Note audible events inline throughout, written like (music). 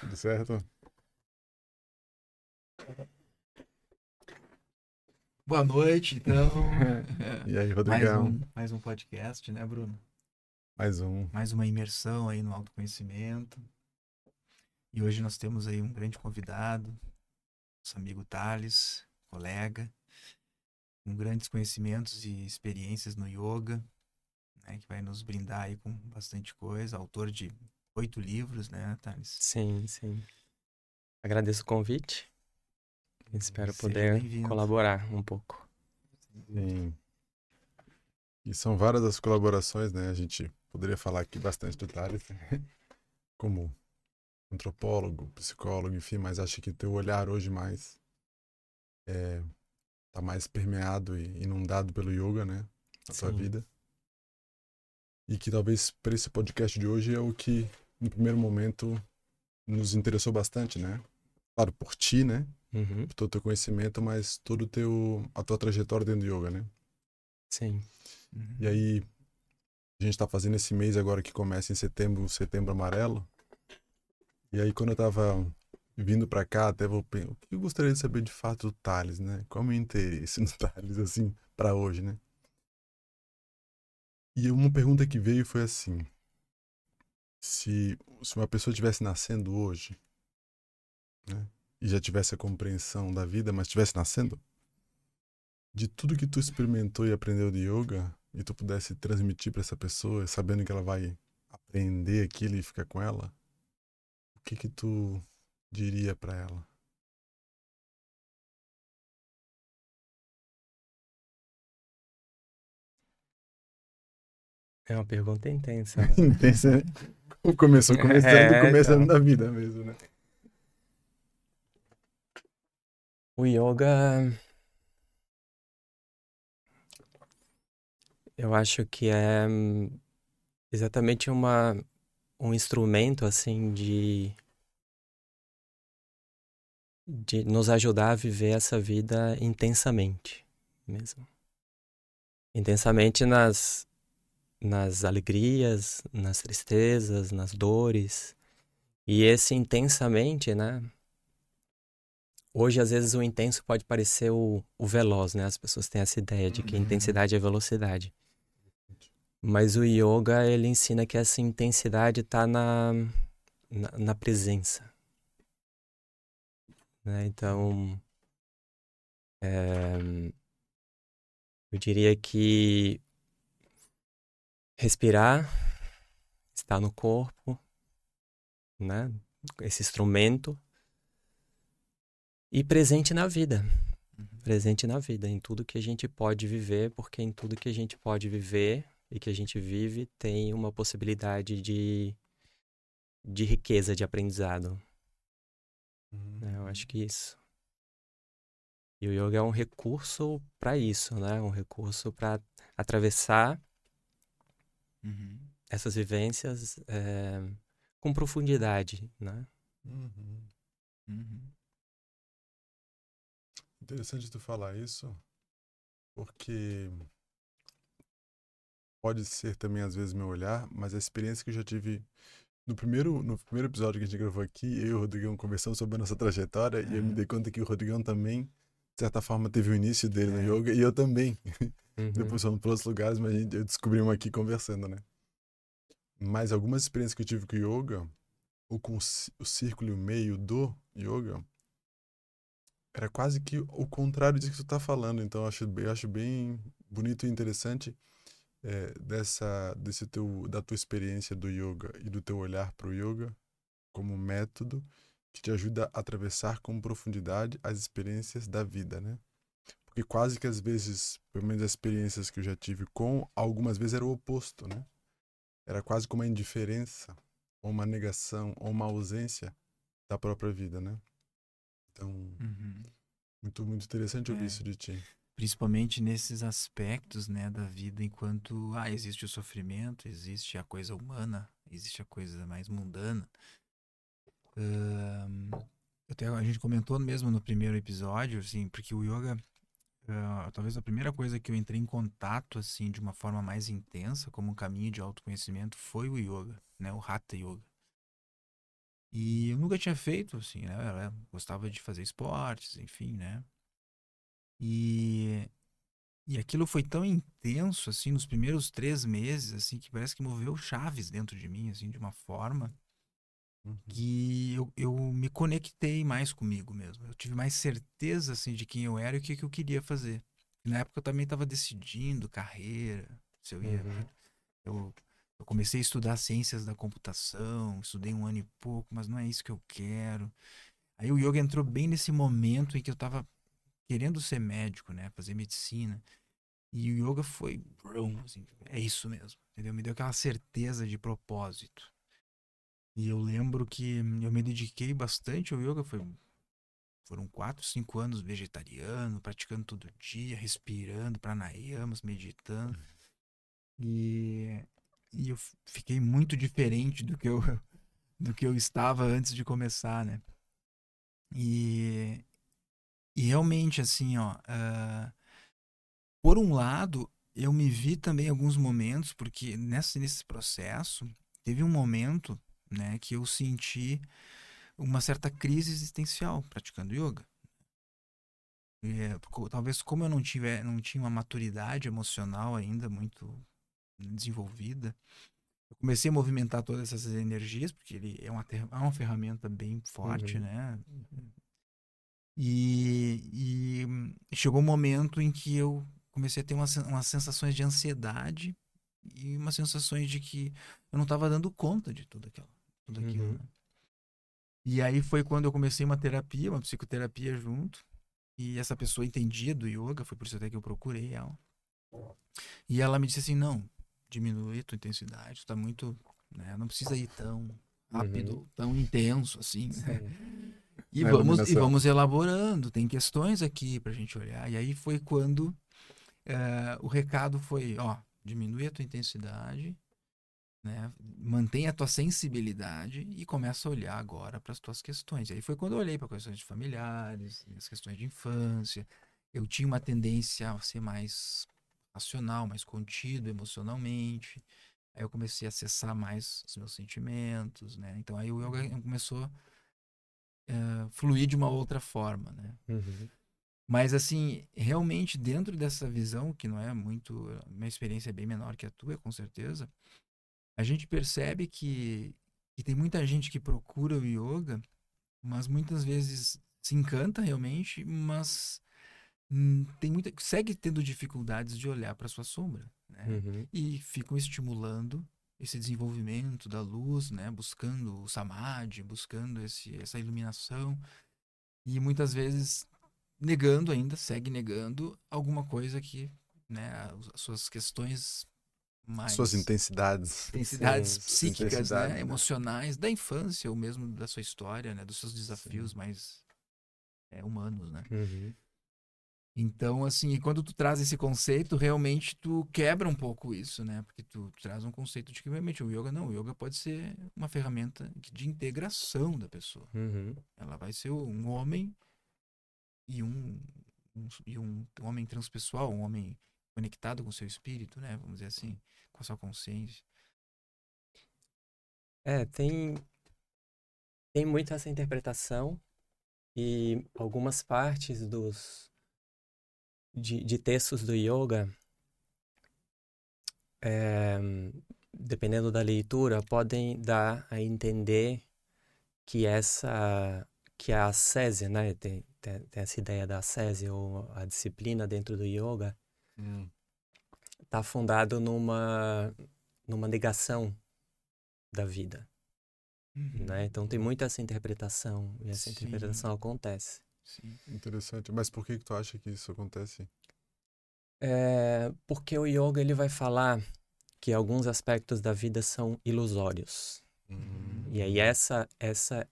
Tudo certo? Boa noite, então. (laughs) E aí, mais, Rodrigão? um, mais um podcast, né, Bruno? Mais um. Mais uma imersão aí no autoconhecimento. E hoje nós temos aí um grande convidado, nosso amigo Thales, colega, com grandes conhecimentos e experiências no yoga, né, que vai nos brindar aí com bastante coisa, autor de oito livros, né, Thales? Sim, sim. Agradeço o convite. Espero Seja poder colaborar um pouco. Sim. E são várias as colaborações, né? A gente poderia falar aqui bastante do Thales, (laughs) como antropólogo, psicólogo, enfim, mas acho que teu olhar hoje mais é, tá mais permeado e inundado pelo yoga, né? Na tua Sim. vida. E que talvez para esse podcast de hoje é o que, no primeiro momento, nos interessou bastante, né? Claro, por ti, né? Uhum, por todo o teu conhecimento, mas todo o teu a tua trajetória dentro do yoga, né? Sim. Uhum. E aí a gente tá fazendo esse mês agora que começa em setembro, o setembro amarelo. E aí quando eu tava vindo pra cá, até vou pen- o que eu gostaria de saber de fato do Thales, né? Qual é o meu interesse (laughs) no Thales assim pra hoje, né? E uma pergunta que veio foi assim: se se uma pessoa estivesse nascendo hoje, né? e já tivesse a compreensão da vida, mas estivesse nascendo, de tudo que tu experimentou e aprendeu de yoga, e tu pudesse transmitir para essa pessoa, sabendo que ela vai aprender aquilo e ficar com ela, o que que tu diria para ela? É uma pergunta intensa. né? (laughs) Intensa, né? Começou (laughs) começando, É, começando então. da vida mesmo, né? O yoga. Eu acho que é exatamente uma, um instrumento assim de de nos ajudar a viver essa vida intensamente mesmo. Intensamente nas nas alegrias, nas tristezas, nas dores. E esse intensamente, né? Hoje, às vezes, o intenso pode parecer o, o veloz, né? As pessoas têm essa ideia de que Uhum. intensidade é velocidade. Mas o yoga, ele ensina que essa intensidade está na, na, na presença. Né? Então, é, eu diria que respirar, estar no corpo, né? Esse instrumento e presente na vida, Uhum. presente na vida, em tudo que a gente pode viver, porque em tudo que a gente pode viver e que a gente vive tem uma possibilidade de de riqueza, de aprendizado. né? Eu acho que isso. E o yoga é um recurso para isso, né? Um recurso para atravessar Uhum. essas vivências é, com profundidade, né? Uhum. Uhum. Interessante tu falar isso, porque pode ser também às vezes meu olhar, mas a experiência que eu já tive no primeiro, no primeiro episódio que a gente gravou aqui, eu e o Rodrigão conversamos sobre a nossa trajetória e eu me Aham. dei conta que o Rodrigão também, de certa forma, teve o início dele no É. yoga e eu também. (laughs) Uhum. Depois fomos para outros lugares, mas eu descobri uma aqui conversando, né? Mas algumas experiências que eu tive com o yoga, ou com o, cí- o círculo e o meio do yoga, era quase que o contrário disso que tu tá falando. Então eu acho, eu acho bem bonito e interessante é, dessa, desse teu, da tua experiência do yoga e do teu olhar para o yoga como um método que te ajuda a atravessar com profundidade as experiências da vida, né? Porque quase que às vezes, pelo menos as experiências que eu já tive com, algumas vezes era o oposto, né? Era quase como uma indiferença, ou uma negação, ou uma ausência da própria vida, né? Então, Uhum. muito, muito interessante ouvir É. isso de ti. Principalmente nesses aspectos, né, da vida, enquanto ah, existe o sofrimento, existe a coisa humana, existe a coisa mais mundana. Ahn, até a gente comentou mesmo no primeiro episódio, assim, porque o yoga, ah, talvez a primeira coisa que eu entrei em contato, assim, de uma forma mais intensa, como um caminho de autoconhecimento, foi o yoga, né, o Hatha Yoga. E eu nunca tinha feito, assim, né? Eu gostava de fazer esportes, enfim, né? E, e aquilo foi tão intenso, assim, nos primeiros três meses, assim, que parece que moveu chaves dentro de mim, assim, de uma forma Uhum. que eu, eu me conectei mais comigo mesmo. Eu tive mais certeza, assim, de quem eu era e o que, que eu queria fazer. E na época eu também estava decidindo carreira, se eu ia... Uhum. Eu, eu comecei a estudar ciências da computação, estudei um ano e pouco, mas não é isso que eu quero. Aí o yoga entrou bem nesse momento em que eu estava querendo ser médico, né, fazer medicina. E o yoga foi, brum, assim, é isso mesmo, entendeu? Me deu aquela certeza de propósito. E eu lembro que eu me dediquei bastante ao yoga, foi foram quatro, cinco anos vegetariano, praticando todo dia, respirando pranayamas, meditando. E, e eu fiquei muito diferente do que eu (laughs) do que eu estava antes de começar, né? E, e realmente, assim, ó, uh, por um lado, eu me vi também em alguns momentos, porque nesse, nesse processo, teve um momento, né, que eu senti uma certa crise existencial praticando yoga. É, talvez como eu não tiver não tinha uma maturidade emocional ainda muito desenvolvida eu comecei a movimentar todas essas energias porque ele é uma, é uma ferramenta bem forte uhum. né e, e, chegou um momento em que eu comecei a ter umas, umas sensações de ansiedade e umas sensações de que eu não estava dando conta de tudo aquilo Uhum. né? E aí foi quando eu comecei uma terapia, uma psicoterapia junto. E essa pessoa entendia do yoga, foi por isso até que eu procurei ela. E ela me disse assim: não, diminui a tua intensidade, tu tá muito. Né, não precisa ir tão rápido, tão intenso assim. né? E Na vamos, e vamos elaborando, tem questões aqui pra gente olhar. E aí foi quando eh, o recado foi: ó, diminui a tua intensidade, né? Mantenha a tua sensibilidade e começa a olhar agora para as tuas questões. E aí foi quando eu olhei para questões de familiares, as questões de infância. Eu tinha uma tendência a ser mais racional, mais contido emocionalmente. Aí eu comecei a acessar mais os meus sentimentos, né? Então aí o yoga começou a eh, fluir de uma outra forma, né? Uhum. Mas, assim, realmente, dentro dessa visão, que não é muito. Minha experiência é bem menor que a tua, com certeza. A gente percebe que, que tem muita gente que procura o yoga, mas muitas vezes se encanta realmente, mas hum, tem muita, segue tendo dificuldades de olhar para sua sombra, né? Uhum. E ficam estimulando esse desenvolvimento da luz, né? Buscando o samadhi, buscando esse, essa iluminação. E muitas vezes negando ainda, segue negando alguma coisa que, né, as suas questões mais Suas intensidades. intensidades Sim, psíquicas, intensidade, né, né? emocionais da infância ou mesmo da sua história, né, dos seus desafios mais é, humanos, né? Uhum. Então, assim, quando tu traz esse conceito, realmente tu quebra um pouco isso, né? Porque tu, tu traz um conceito de que realmente o yoga não, o yoga pode ser uma ferramenta de integração da pessoa. Uhum. Ela vai ser um homem e um, um- e um homem transpessoal, um homem conectado com o seu espírito, né? Vamos dizer assim, com a sua consciência. É, tem, tem muito essa interpretação e algumas partes dos de, de textos do yoga, é, dependendo da leitura, podem dar a entender que essa que a ascese, né, tem, tem, tem essa ideia da ascese ou a disciplina dentro do yoga, Hum. Está fundado numa numa negação da vida. né? Então tem muita essa interpretação e essa Sim. interpretação acontece. Sim. Interessante. Mas por que, que tu acha que isso acontece? É, porque o yoga ele vai falar que alguns aspectos da vida são ilusórios. Hum. E aí essa essa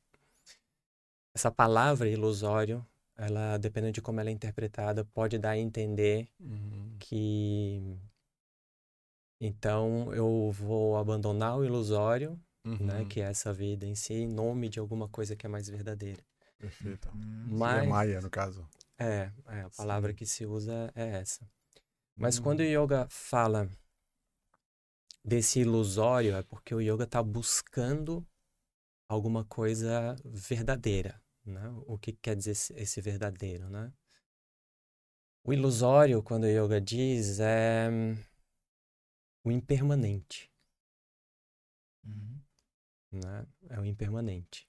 essa palavra ilusório, ela dependendo de como ela é interpretada, pode dar a entender Uhum. que então eu vou abandonar o ilusório, né, Uhum. que é essa vida em si, em nome de alguma coisa que é mais verdadeira. Perfeito. Hum, Mas Maia, no caso. É, é, a palavra Sim. que se usa é essa. Mas Hum. quando o yoga fala desse ilusório, é porque o yoga está buscando alguma coisa verdadeira, né? O que quer dizer esse, esse verdadeiro, né? O ilusório, quando o yoga diz, é o impermanente. Uhum. Né? É o impermanente.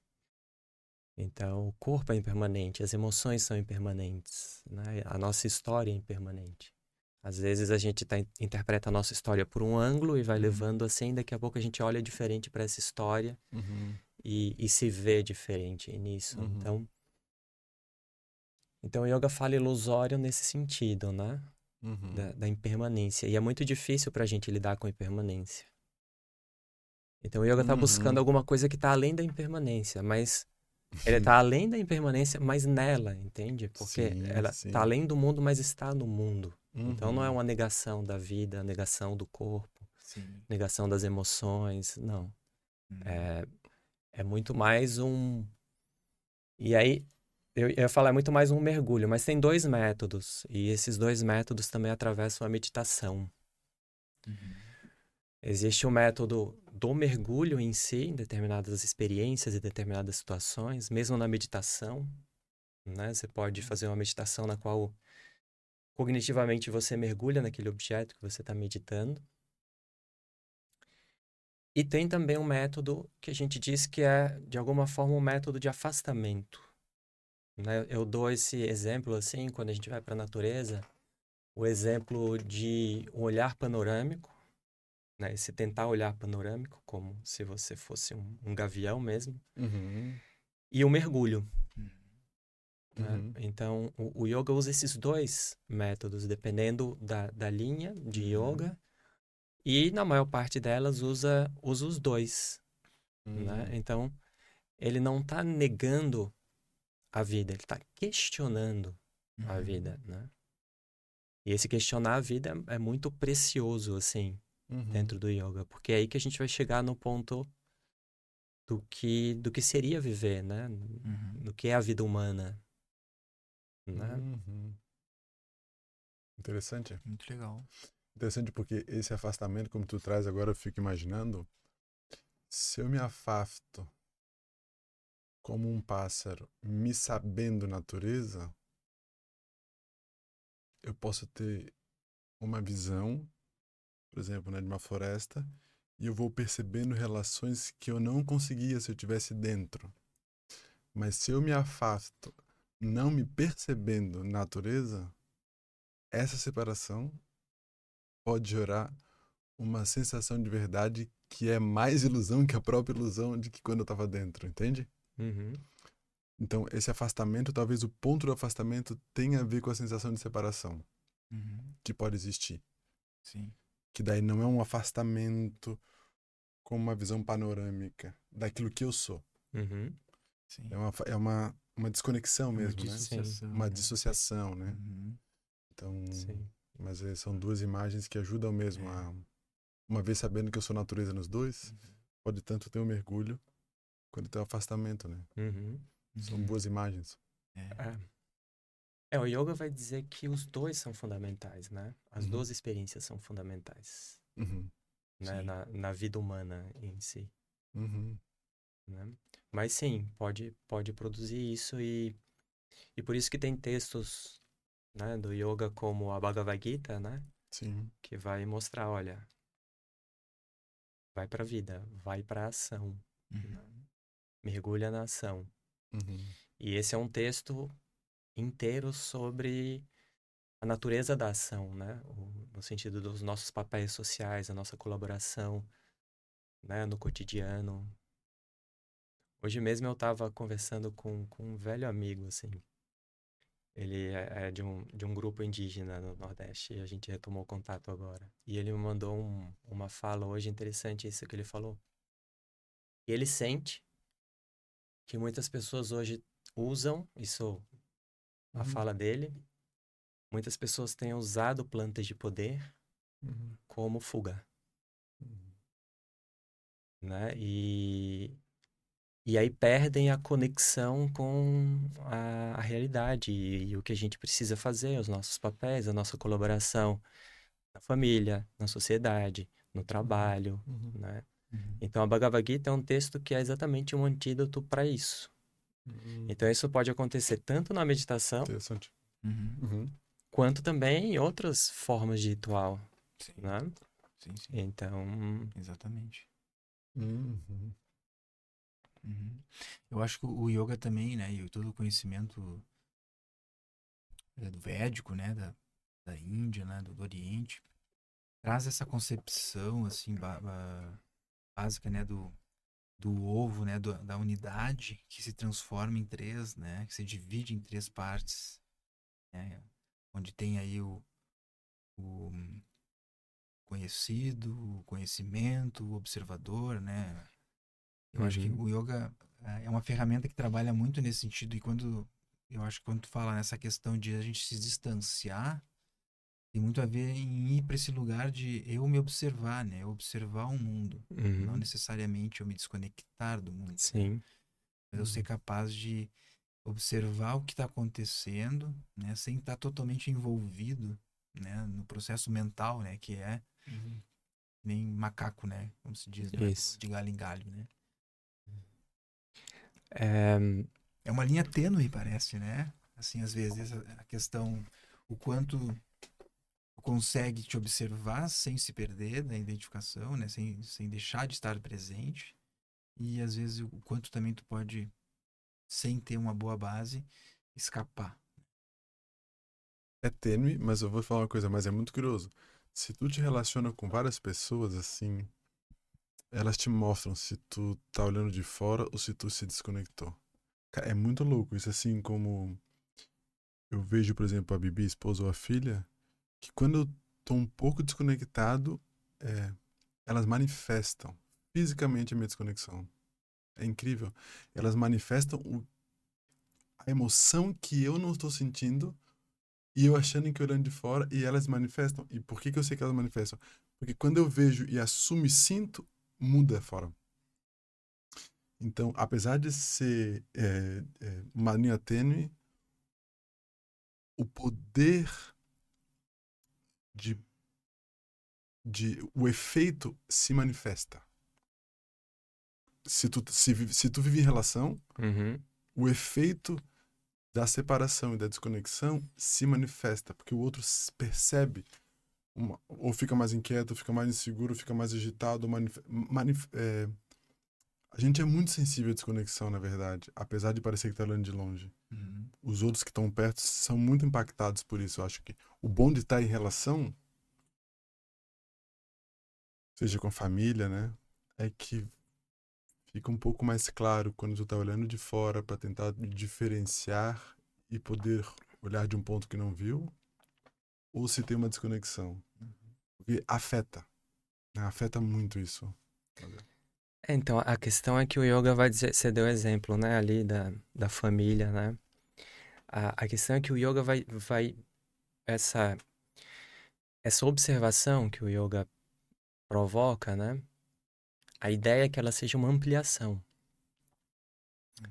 Então, o corpo é impermanente, as emoções são impermanentes, né? a nossa história é impermanente. Às vezes a gente tá, interpreta a nossa história por um ângulo e vai Uhum. levando assim, daqui a pouco a gente olha diferente para essa história Uhum. e, e se vê diferente nisso. Uhum. Então, então, o yoga fala ilusório nesse sentido, né? Uhum. Da, da impermanência. E é muito difícil para a gente lidar com a impermanência. Então, o yoga está buscando Uhum. alguma coisa que está além da impermanência, mas ele está (laughs) além da impermanência, mas nela, entende? Porque Sim, ela está além do mundo, mas está no mundo. Então, não é Uhum. uma negação da vida, negação do corpo, Sim. negação das emoções, não. Uhum. É, é muito mais um. E aí, eu ia falar, é muito mais um mergulho, mas tem dois métodos, e esses dois métodos também atravessam a meditação. Uhum. Existe o método do mergulho em si, em determinadas experiências e determinadas situações, mesmo na meditação. Né? Você pode fazer uma meditação na qual cognitivamente você mergulha naquele objeto que você está meditando. E tem também um método que a gente diz que é, de alguma forma, um método de afastamento. Né? Eu dou esse exemplo assim, quando a gente vai para a natureza, o exemplo de um olhar panorâmico, né? Esse tentar olhar panorâmico, como se você fosse um, um gavião mesmo, Uhum. e o mergulho. Uhum. né? Uhum. Então, o, o yoga usa esses dois métodos, dependendo da, da linha de Uhum. yoga, e na maior parte delas usa, usa os dois. Né? Uhum. Então, ele não está negando a vida, ele está questionando a Uhum. vida. Né? E esse questionar a vida é, é muito precioso, assim, Uhum. dentro do yoga, porque é aí que a gente vai chegar no ponto do que do que seria viver, né? Uhum. Do que é a vida humana, né? Uhum. Interessante. Muito legal. Interessante porque esse afastamento, como tu traz agora, eu fico imaginando, se eu me afasto como um pássaro, me sabendo natureza, eu posso ter uma visão, por exemplo, né, de uma floresta, e eu vou percebendo relações que eu não conseguia se eu tivesse dentro. Mas se eu me afasto, não me percebendo natureza, essa separação pode gerar uma sensação de verdade que é mais ilusão que a própria ilusão de que quando eu estava dentro, entende? Uhum. Então, esse afastamento, talvez o ponto do afastamento tenha a ver com a sensação de separação Uhum. que pode existir. Sim. Que daí não é um afastamento com uma visão panorâmica daquilo que eu sou. Uhum. É uma, é uma, uma desconexão Uma mesmo, né? dissociação, Uma né? dissociação, né? Uhum. Então, Sim. mas eh, são duas imagens que ajudam mesmo É. a... Uma vez sabendo que eu sou natureza nos dois, Uhum. pode tanto ter um mergulho quanto ter um afastamento, né? Uhum. São Uhum. boas imagens. É. É. É, o yoga vai dizer que os dois são fundamentais, né? As Uhum. duas experiências são fundamentais, Uhum. né? Na, na vida humana em si, Uhum. né? Mas sim, pode, pode produzir isso e, e por isso que tem textos, né, do yoga como a Bhagavad Gita, né? Sim. que vai mostrar, olha, vai para a vida, vai para a ação, Uhum. Mergulha na ação. Uhum. E esse é um texto inteiro sobre a natureza da ação, né? O- no sentido dos nossos papéis sociais, a nossa colaboração, né, no cotidiano. Hoje mesmo eu estava conversando com, com um velho amigo, assim. Ele é é de um, de um grupo indígena no Nordeste e a gente retomou contato agora. E ele me mandou um- uma fala hoje interessante, isso que ele falou. E ele sente que muitas pessoas hoje usam, isso a Uhum. fala dele, muitas pessoas têm usado plantas de poder Uhum. como fuga, Uhum. né? E, e aí perdem a conexão com a, a realidade e, e o que a gente precisa fazer, os nossos papéis, a nossa colaboração na família, na sociedade, no trabalho, Uhum. né? Uhum. Então, a Bhagavad Gita é um texto que é exatamente um antídoto para isso. Hum, Então, isso pode acontecer tanto na meditação, Interessante. Uhum. Uhum. quanto também em outras formas de ritual, Sim, né? sim, sim. Então, Exatamente. Uhum. Uhum. Eu acho que o yoga também, né, e todo o conhecimento é, do védico, né, da, da Índia, né, do, do Oriente, traz essa concepção, assim, ba- ba- básica, né, do, do ovo, né, do- da unidade que se transforma em três, né, que se divide em três partes, né, onde tem aí o, o conhecido, o conhecimento, o observador, né, eu acho que Uhum. o yoga eh, é uma ferramenta que trabalha muito nesse sentido e quando eu acho que quando tu fala nessa questão de a gente se distanciar tem muito a ver em ir para esse lugar de eu me observar, né? Eu observar o mundo, não uhum, necessariamente eu me desconectar do mundo, sim, mas eu ser capaz de observar o que está acontecendo, né? Sem estar totalmente envolvido, né? No processo mental, né? Que é nem macaco, né? Como se diz, né? De galho em galho, né? é, É uma linha tênue, parece, né? Assim, às vezes, a questão, o quanto consegue te observar sem se perder da identificação, né? Sem, sem deixar de estar presente. E, às vezes, o quanto também tu pode, sem ter uma boa base, escapar. É tênue, mas eu vou falar uma coisa, mas é muito curioso. Se tu te relaciona com várias pessoas assim, elas te mostram se tu tá olhando de fora ou se tu se desconectou. É muito louco isso, assim como eu vejo, por exemplo, a Bibi, esposa ou a filha, que quando eu tô um pouco desconectado, é, elas manifestam fisicamente a minha desconexão. É incrível. Elas manifestam o- a emoção que eu não estou sentindo e eu achando que olhando de fora e elas manifestam. E por que, que eu sei que elas manifestam? Porque quando eu vejo e assumo e sinto, muda fora. Então, apesar de ser é, é, uma linha tênue, o poder de, de o efeito se manifesta. Se tu, se, se tu vive em relação, uhum, o efeito da separação e da desconexão se manifesta, porque o outro percebe, uma- ou fica mais inquieto, fica mais inseguro, fica mais agitado. manif- manif- é, a gente é muito sensível à desconexão, na verdade, apesar de parecer que está olhando de longe. Uhum. Os outros que estão perto são muito impactados por isso. Eu acho que o bom de estar em relação, seja com a família, né, é que fica um pouco mais claro quando tu tá olhando de fora para tentar diferenciar e poder olhar de um ponto que não viu, ou se tem uma desconexão. Porque afeta. né, Afeta muito isso. É, Então, a questão é que o yoga vai dizer, você deu exemplo, né, ali da, da família, né? A, a questão é que o yoga vai, vai essa, essa observação que o yoga provoca, né? A ideia é que ela seja uma ampliação.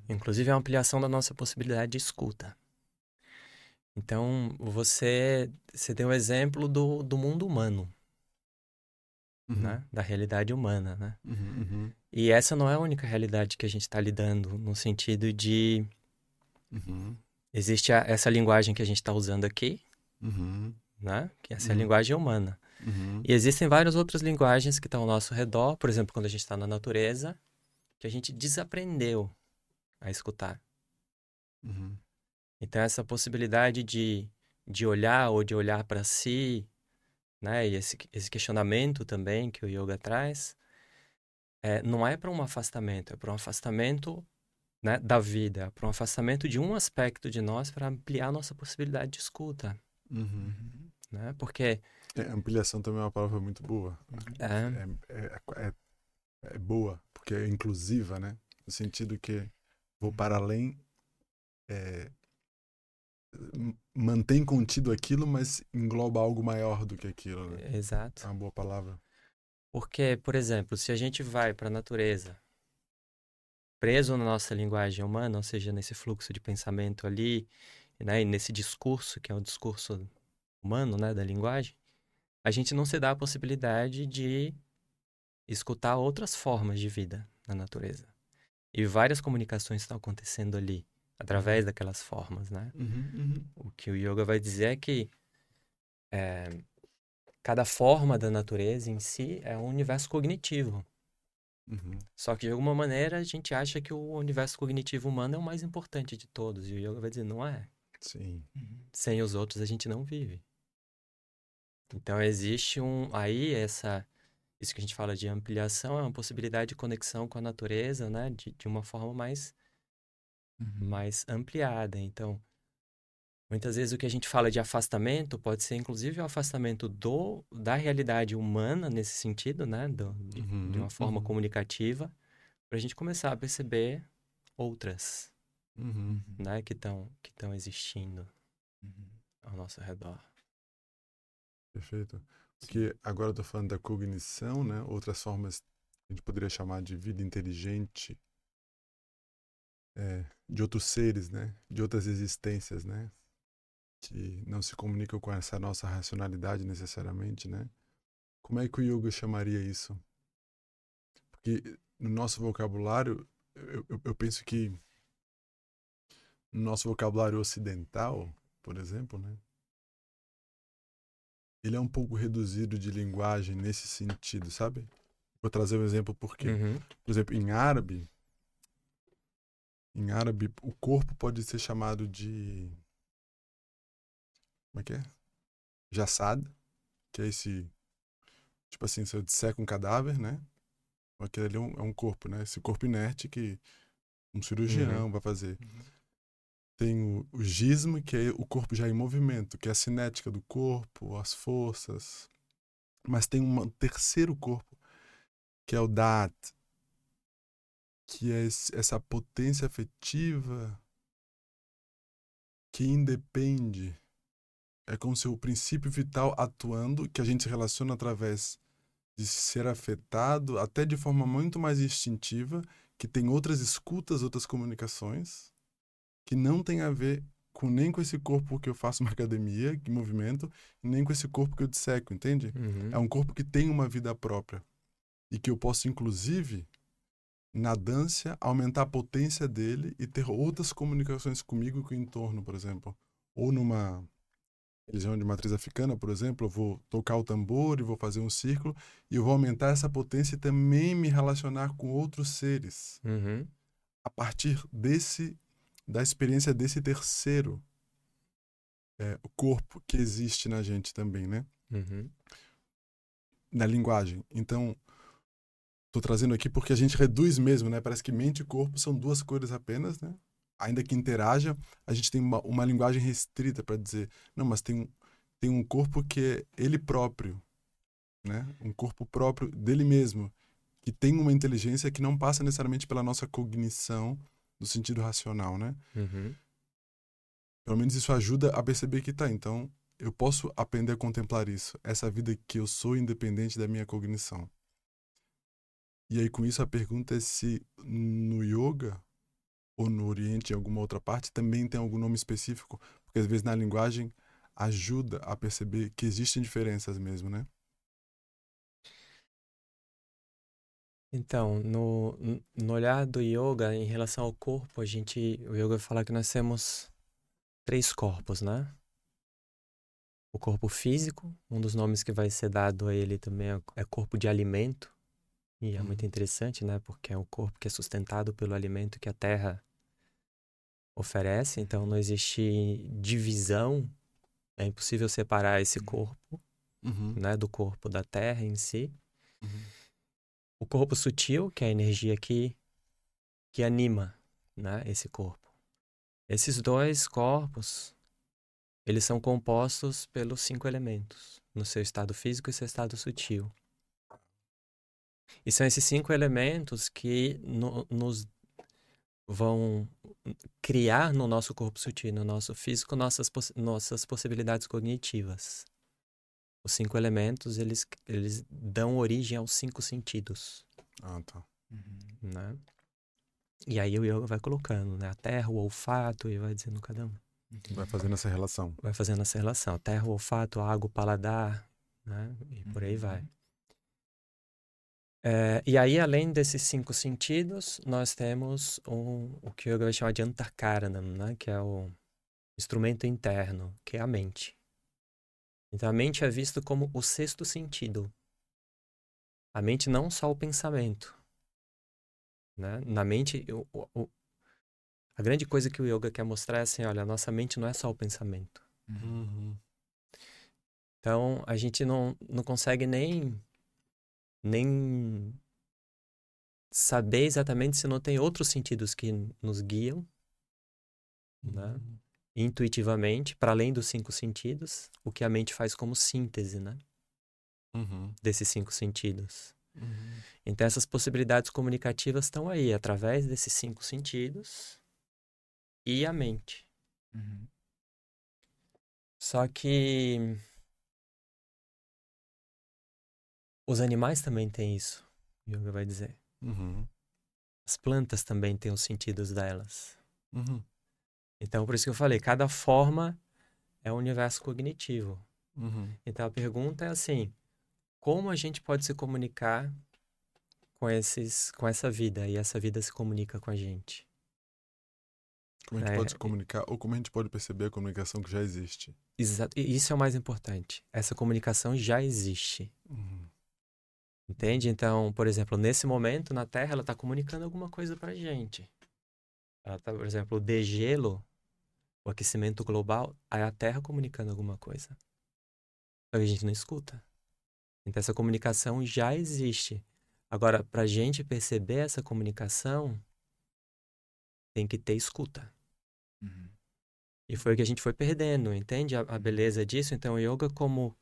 Inclusive, é uma ampliação da nossa possibilidade de escuta. Então, você, você deu o exemplo do, do mundo humano, né? Da realidade humana, né? Uhum, uhum, E essa não é a única realidade que a gente está lidando, no sentido de uhum, existe a- essa linguagem que a gente está usando aqui, uhum, né? Que essa é a Uhum. linguagem humana. uhum, E existem várias outras linguagens que estão ao nosso redor, por exemplo, quando a gente está na natureza, que a gente desaprendeu a escutar. uhum, Então, essa possibilidade de, de olhar ou de olhar para si, né? E esse, esse questionamento também que o yoga traz, é, não é para um afastamento, é para um afastamento né, da vida, para um afastamento de um aspecto de nós para ampliar a nossa possibilidade de escuta, uhum. Né? Porque É, ampliação também é uma palavra muito boa. é, É, é, é, é boa, porque é inclusiva, né? No sentido que vou para além, é, mantém contido aquilo, mas engloba algo maior do que aquilo, né? É exato. uma boa palavra. Porque, por exemplo, se a gente vai para a natureza preso na nossa linguagem humana, ou seja, nesse fluxo de pensamento ali, né, e nesse discurso, que é o discurso humano, né, da linguagem, a gente não se dá a possibilidade de escutar outras formas de vida na natureza. E várias comunicações estão acontecendo ali, através daquelas formas, né? Uhum, O que o yoga vai dizer é que é, cada forma da natureza em si é um universo cognitivo. uhum. Só que de alguma maneira a gente acha que o universo cognitivo humano é o mais importante de todos. E o yoga vai dizer, não é. Sim. Sem os outros a gente não vive. Então existe um. Aí essa. Isso que a gente fala de ampliação é uma possibilidade de conexão com a natureza, né? De, de uma forma mais, Uhum. mais ampliada. Então, muitas vezes o que a gente fala de afastamento pode ser inclusive o afastamento do, da realidade humana nesse sentido, né? Do, de, Uhum, de uma forma uhum. comunicativa, para a gente começar a perceber outras, Uhum. né? Que estão que estão existindo Uhum. ao nosso redor. Perfeito. Porque agora eu tô falando da cognição, né? Outras formas a gente poderia chamar de vida inteligente é, de outros seres, né? De outras existências, né? Que não se comunicam com essa nossa racionalidade necessariamente, né? Como é que o yoga chamaria isso? Porque no nosso vocabulário, eu, eu, eu penso que no nosso vocabulário ocidental, por exemplo, né? ele é um pouco reduzido de linguagem nesse sentido, sabe? Vou trazer um exemplo porque, Uhum. por exemplo, em árabe, em árabe o corpo pode ser chamado de como é que é? Jassad, que é esse tipo assim, se eu disseco um cadáver, né? Aquele ali é um, é um corpo, né? Esse corpo inerte que um cirurgião vai fazer. Uhum. Tem o, o que é o corpo já em movimento, que é a cinética do corpo, as forças. Mas tem um terceiro corpo, que é o dat, que é esse- essa potência afetiva que independe. É como se o princípio vital atuando, que a gente se relaciona através de ser afetado, até de forma muito mais instintiva, que tem outras escutas, outras comunicações que não tem a ver com nem com esse corpo que eu faço uma academia, que movimento, nem com esse corpo que eu disseco, entende? Uhum. É um corpo que tem uma vida própria e que eu posso inclusive na dança aumentar a potência dele e ter outras comunicações comigo e com o entorno, por exemplo, ou numa religião de matriz africana, por exemplo, eu vou tocar o tambor e vou fazer um círculo e eu vou aumentar essa potência e também me relacionar com outros seres Uhum. a partir desse da experiência desse terceiro é, corpo que existe na gente também, né? Uhum. Na linguagem. Então, tô trazendo aqui porque a gente reduz mesmo, né? Parece que mente e corpo são duas cores apenas, né? Ainda que interaja, a gente tem uma, uma linguagem restrita para dizer, não, mas tem um, tem um corpo que é ele próprio, né? Um corpo próprio dele mesmo, que tem uma inteligência que não passa necessariamente pela nossa cognição no sentido racional, né? Uhum. Pelo menos isso ajuda a perceber que tá. Então, eu posso aprender a contemplar isso. Essa vida que eu sou independente da minha cognição. E aí, com isso, a pergunta é se no yoga ou no Oriente, em alguma outra parte, também tem algum nome específico. Porque às vezes na linguagem ajuda a perceber que existem diferenças mesmo, né? Então, no, no olhar do yoga em relação ao corpo, a gente, o yoga fala que nós temos três corpos, né? O corpo físico, um dos nomes que vai ser dado a ele também é, é corpo de alimento. E é muito Uhum. interessante, né? Porque é o corpo que é sustentado pelo alimento que a terra oferece. Então, não existe divisão. É impossível separar esse corpo, Uhum. né? Do corpo da terra em si. Uhum. o corpo sutil, que é a energia que, que anima né, esse corpo. Esses dois corpos, eles são compostos pelos cinco elementos, no seu estado físico e seu estado sutil. E são esses cinco elementos que no- nos vão criar no nosso corpo sutil, no nosso físico, nossas, poss- nossas possibilidades cognitivas. Os cinco elementos, eles, eles dão origem aos cinco sentidos, Ah, tá. Uhum. né? E aí o yoga vai colocando, né? A terra, o olfato, e vai dizendo cada um. Vai fazendo essa relação. Vai fazendo essa relação. Terra, o olfato, a água, o paladar, né? E por aí vai. É, e aí, além desses cinco sentidos, nós temos um, o que o yoga vai chamar de antakaranam, né? que é o instrumento interno, que é a mente. Então, a mente é visto como o sexto sentido. A mente não só o pensamento. Né? Na mente, o, o, a grande coisa que o yoga quer mostrar é assim, olha, a nossa mente não é só o pensamento. Uhum. Então, a gente não, não consegue nem nem saber exatamente se não tem outros sentidos que nos guiam, né? Uhum. Intuitivamente, para além dos cinco sentidos, o que a mente faz como síntese, né? Uhum. Desses cinco sentidos. Uhum. Então, essas possibilidades comunicativas estão aí, através desses cinco sentidos e a mente. Uhum. Só que os animais também têm isso, o yoga vai dizer. Uhum. As plantas também têm os sentidos delas. Uhum. Então, por isso que eu falei, cada forma é um universo cognitivo. Uhum. Então, a pergunta é assim: como a gente pode se comunicar com esses, com essa vida e essa vida se comunica com a gente? Como a gente É, pode se comunicar ou como a gente pode perceber a comunicação que já existe. Exa e isso é o mais importante. Essa comunicação já existe. Uhum. Entende? Então, por exemplo, nesse momento na Terra, ela está comunicando alguma coisa para a gente. Ela tá, por exemplo, o degelo, o aquecimento global, é a Terra comunicando alguma coisa. Só que a gente não escuta. Então, essa comunicação já existe. Agora, para a gente perceber essa comunicação, tem que ter escuta. Uhum. E foi o que a gente foi perdendo, entende? A, a beleza disso. Então, o yoga, como,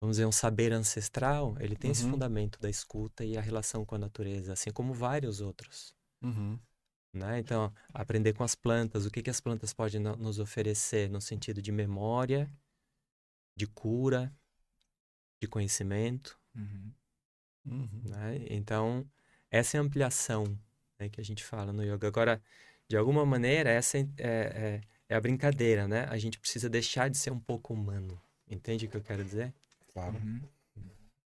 vamos dizer, um saber ancestral, ele tem esse Uhum. fundamento da escuta e a relação com a natureza, assim como vários outros. Uhum. Né? Então, aprender com as plantas, o que, que as plantas podem no- nos oferecer no sentido de memória, de cura, de conhecimento. Uhum. Uhum. Né? Então, essa é a ampliação né, que a gente fala no yoga. Agora, de alguma maneira, essa é, é, é a brincadeira, né? A gente precisa deixar de ser um pouco humano. Entende o que eu quero dizer? Claro. Uhum.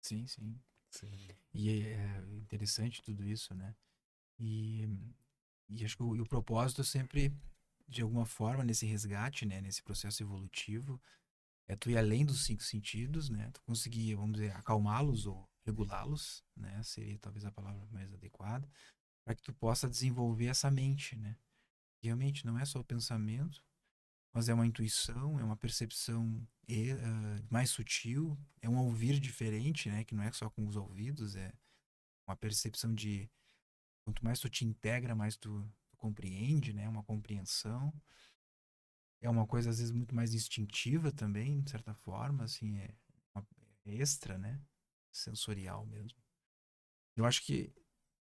Sim, sim. Sim. E é interessante tudo isso, né? E, e acho que o, e o propósito sempre, de alguma forma, nesse resgate, né? Nesse processo evolutivo, é tu ir além dos cinco sentidos, né? Tu conseguir, vamos dizer, acalmá-los ou regulá-los, né? Seria talvez a palavra mais adequada, para que tu possa desenvolver essa mente, né? Realmente não é só o pensamento, mas é uma intuição, é uma percepção e, ah, mais sutil, é um ouvir diferente, né? Que não é só com os ouvidos, é uma percepção de quanto mais tu te integra, mais tu, tu compreende, né? Uma compreensão. É uma coisa às vezes muito mais instintiva também, de certa forma, assim, é, uma, é extra, né? Sensorial mesmo. Eu acho que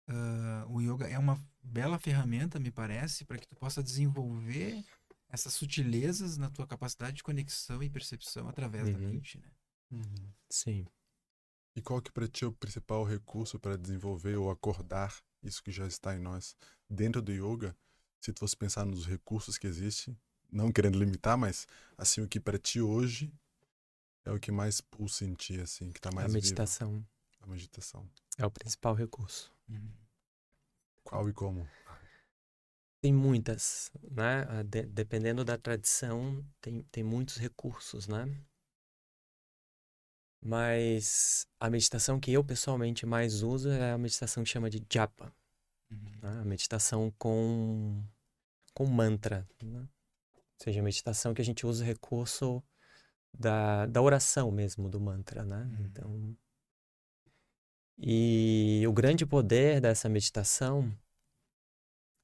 ah, o yoga é uma bela ferramenta, me parece, para que tu possa desenvolver essas sutilezas na tua capacidade de conexão e percepção através da Uhum. mente, né? Uhum. Sim. E qual que para ti é o principal recurso para desenvolver ou acordar isso que já está em nós dentro do yoga? Se tu fosse pensar nos recursos que existem, não querendo limitar, mas assim o que para ti hoje é o que mais pulsa em ti, assim, que tá mais a vivo? meditação A meditação. é o principal recurso. Uhum. Qual e como? Tem muitas, né? Ah, de- dependendo da tradição, tem, tem muitos recursos, né? Mas a meditação que eu pessoalmente mais uso é a meditação que chama de japa, Uhum. né? A meditação com, com mantra, né? Ou seja, a meditação que a gente usa o recurso da, da oração mesmo, do mantra, né? Uhum. Então, e o grande poder dessa meditação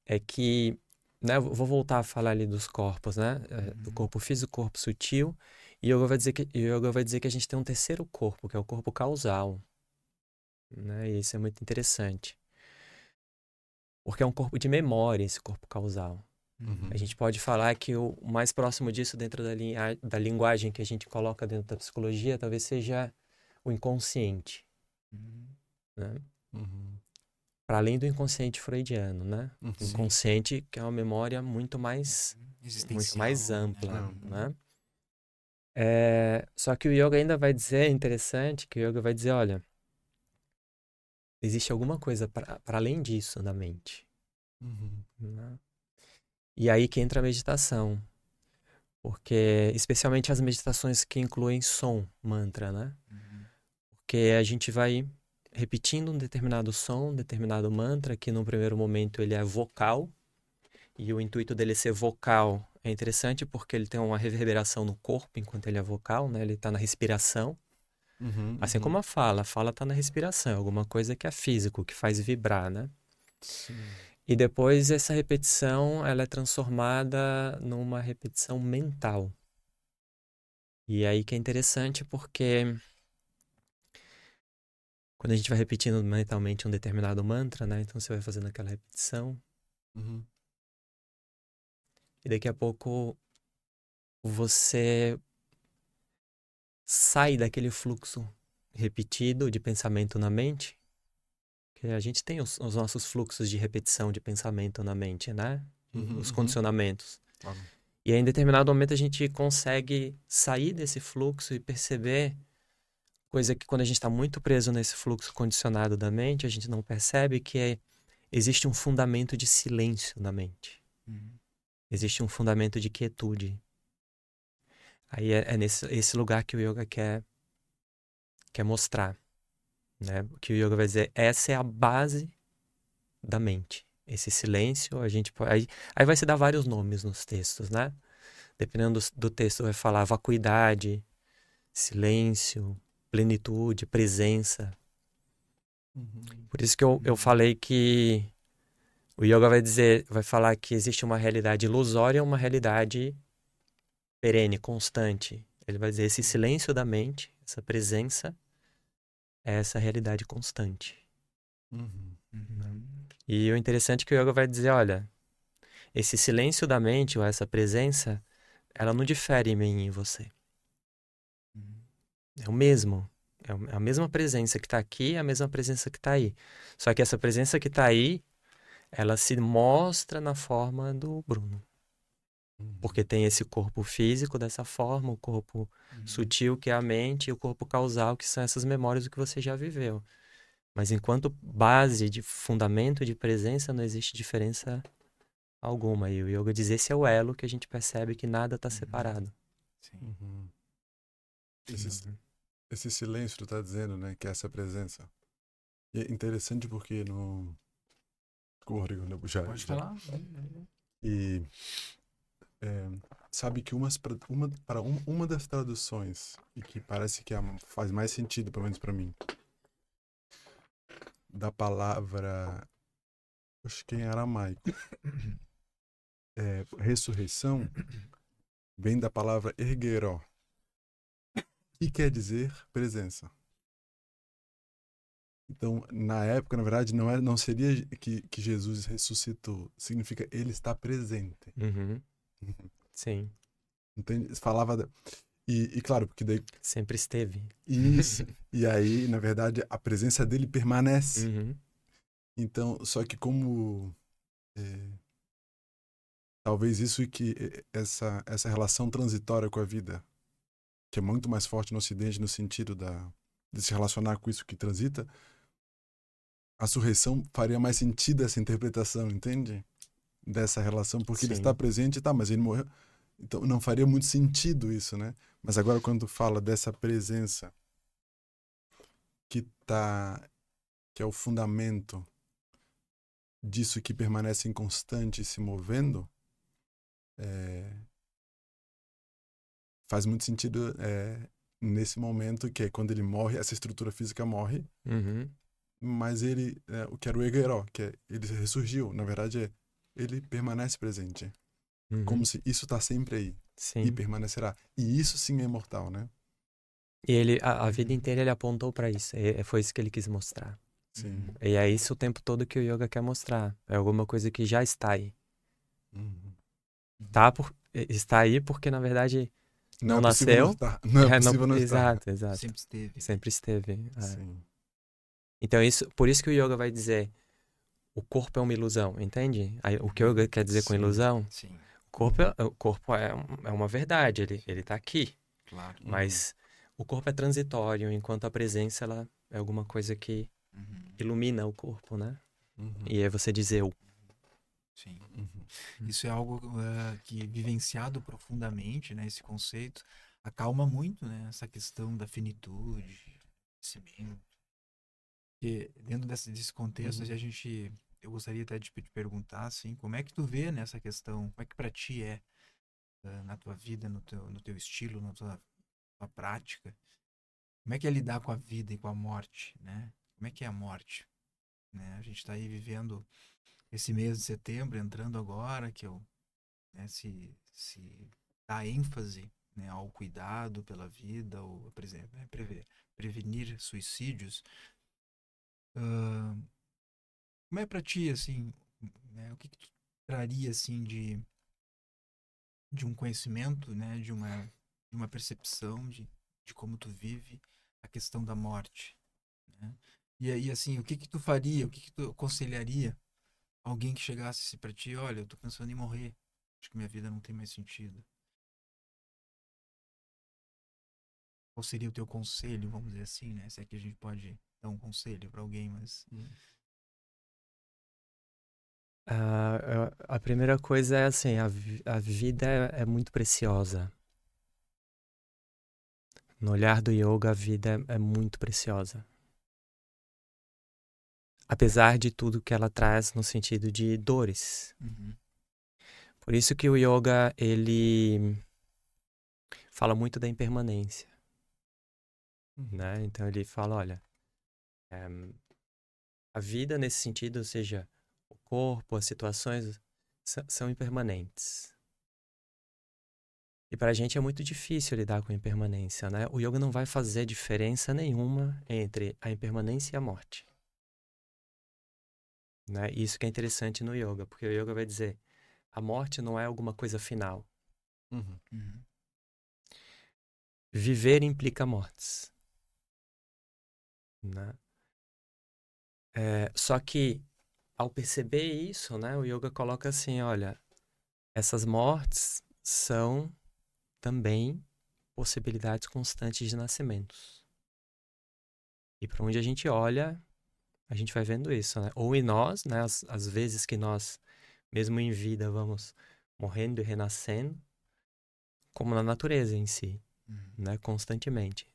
é que, né, vou voltar a falar ali dos corpos, né? é, Do Uhum. corpo físico, corpo sutil, e yoga vai dizer que yoga vai dizer que a gente tem um terceiro corpo, que é o corpo causal, né? E isso é muito interessante. Porque é um corpo de memória esse corpo causal. Uhum. A gente pode falar que o mais próximo disso dentro da, da linguagem que a gente coloca dentro da psicologia talvez seja o inconsciente, Uhum. né? Uhum. Para além do inconsciente freudiano, né? Uhum. O inconsciente que é uma memória muito mais muito mais né? ampla, Uhum. né? É, só que o yoga ainda vai dizer, é interessante, que o yoga vai dizer, olha, existe alguma coisa para além disso na mente. Uhum. né? E aí que entra a meditação. Porque, especialmente as meditações que incluem som, mantra, né? Uhum. Porque a gente vai repetindo um determinado som, um determinado mantra, que no primeiro momento ele é vocal, e o intuito dele ser vocal é interessante porque ele tem uma reverberação no corpo enquanto ele é vocal, né? Ele está na respiração. Uhum, Assim uhum. como a fala, a fala está na respiração, é alguma coisa que é físico, que faz vibrar, né? Sim. E depois essa repetição, ela é transformada numa repetição mental. E aí que é interessante porque quando a gente vai repetindo mentalmente um determinado mantra, né? Então você vai fazendo aquela repetição Uhum. e daqui a pouco você sai daquele fluxo repetido de pensamento na mente. Que a gente tem os, os nossos fluxos de repetição de pensamento na mente, né? Uhum, os uhum. condicionamentos. Claro. E aí, em determinado momento, a gente consegue sair desse fluxo e perceber coisa que quando a gente está muito preso nesse fluxo condicionado da mente, a gente não percebe que é, existe um fundamento de silêncio na mente. Uhum. Existe um fundamento de quietude. Aí é, é nesse esse lugar que o yoga quer, quer mostrar. Né? Que o yoga vai dizer, essa é a base da mente. Esse silêncio, a gente pode, aí, aí vai se dar vários nomes nos textos, né? Dependendo do, do texto, vai falar vacuidade, silêncio, plenitude, presença. Uhum. Por isso que eu, eu falei que o yoga vai dizer, vai falar que existe uma realidade ilusória e uma realidade perene, constante. Ele vai dizer esse silêncio da mente, essa presença, é essa realidade constante. Uhum. Uhum. E o interessante é que o yoga vai dizer, olha, esse silêncio da mente ou essa presença, ela não difere em mim e em você. É o mesmo. É é a mesma presença que está aqui, é a mesma presença que está aí. Só que essa presença que está aí, ela se mostra na forma do Bruno. Uhum. Porque tem esse corpo físico dessa forma, o corpo Uhum. sutil que é a mente e o corpo causal que são essas memórias do que você já viveu. Mas enquanto base de fundamento de presença não existe diferença alguma. E o yoga diz esse é o elo que a gente percebe que nada está Uhum. separado. Sim. Uhum. Esse, esse silêncio tu tá dizendo, né? Que é essa presença. E é interessante porque no. Desculpa, Rodrigo, né, já, Pode já- falar. E é, sabe que umas pra- uma para um- uma das traduções e que parece que é faz mais sentido, pelo menos para mim, da palavra, acho que em aramaico, (coughs) é, ressurreição, vem da palavra ergueró, que quer dizer presença. Então, na época, na verdade, não, era, não seria que, que Jesus ressuscitou. Significa ele está presente. Uhum. (laughs) Sim, Entende? Falava. E, e claro, porque daí. sempre esteve. Isso. (laughs) e aí, na verdade, a presença dele permanece. Uhum. Então, só que como. é, talvez isso e que é, essa, essa relação transitória com a vida, que é muito mais forte no Ocidente, no sentido da, de se relacionar com isso que transita, a surreição faria mais sentido essa interpretação, entende? Dessa relação, porque ele Sim. está presente, tá, mas ele morreu. Então não faria muito sentido isso, né? Mas agora quando fala dessa presença que tá que é o fundamento disso que permanece inconstante e se movendo, é, faz muito sentido é, nesse momento que é quando ele morre, essa estrutura física morre, Uhum. mas ele, é, o que era o Egeró, que é, ele ressurgiu, na verdade é, ele permanece presente, Uhum. como se isso está sempre aí Sim. e permanecerá. E isso sim é imortal, né? E ele, a, a vida inteira ele apontou para isso. E, foi isso que ele quis mostrar. Sim. E é isso o tempo todo que o yoga quer mostrar. É alguma coisa que já está aí. Uhum. Tá por, está aí porque, na verdade, Não é possível nasceu? Não, não é é, não- não, estar. exato, exato. Sempre esteve. Sempre esteve. é. Sim. Então, isso, por isso que o yoga vai dizer o corpo é uma ilusão, entende? Aí, o que o yoga quer dizer com Sim. ilusão? Sim, O corpo é, o corpo é, é uma verdade, ele, ele tá aqui. claro. Mas o corpo é transitório, enquanto a presença ela é alguma coisa que Uhum. ilumina o corpo, né? Uhum. E é você dizer eu. Sim. Uhum. Isso é algo eh, que, vivenciado profundamente, né? Esse conceito, acalma muito, né? Essa questão da finitude, conhecimento. Porque dentro desse, desse contexto, Uhum. a gente... Eu gostaria até de te perguntar, assim, como é que tu vê nessa questão? Como é que pra ti é eh, na tua vida, no teu, no teu estilo, na tua, tua prática? Como é que é lidar com a vida e com a morte, né? Como é que é a morte? Né? A gente está aí vivendo esse mês de setembro, entrando agora, que eu né, se, se dá ênfase né, ao cuidado pela vida, ou, por exemplo, né, preve- prevenir suicídios. Ahn, como é para ti, assim, né, o que, que tu traria, assim, de, de um conhecimento, né, de uma, de uma percepção de, de como tu vive a questão da morte, né? E aí, assim, o que que tu faria, o que que tu aconselharia alguém que chegasse para ti, olha, eu tô pensando em morrer, acho que minha vida não tem mais sentido. Qual seria o teu conselho, vamos dizer assim, né? Se é que a gente pode dar um conselho para alguém, mas eu- a primeira coisa é assim, a, vi- a vida é, é muito preciosa. No olhar do yoga, a vida é, é muito preciosa. Apesar de tudo que ela traz no sentido de dores. Uhum, Por isso que o yoga, ele fala muito da impermanência, né? Então ele fala, olha, eh, a vida nesse sentido, ou seja, o corpo, as situações, são impermanentes. E para a gente é muito difícil lidar com a impermanência, né? O yoga não vai fazer diferença nenhuma entre a impermanência e a morte. Né? Isso que é interessante no yoga, porque o yoga vai dizer, a morte não é alguma coisa final. Uhum. uhum, Viver implica mortes. Né? É, só que, ao perceber isso, né, o yoga coloca assim: olha, essas mortes são também possibilidades constantes de nascimentos. E para onde a gente olha, a gente vai vendo isso. Né? Ou em nós, né, as, as vezes que nós, mesmo em vida, vamos morrendo e renascendo, como na natureza em si uhum, né, constantemente.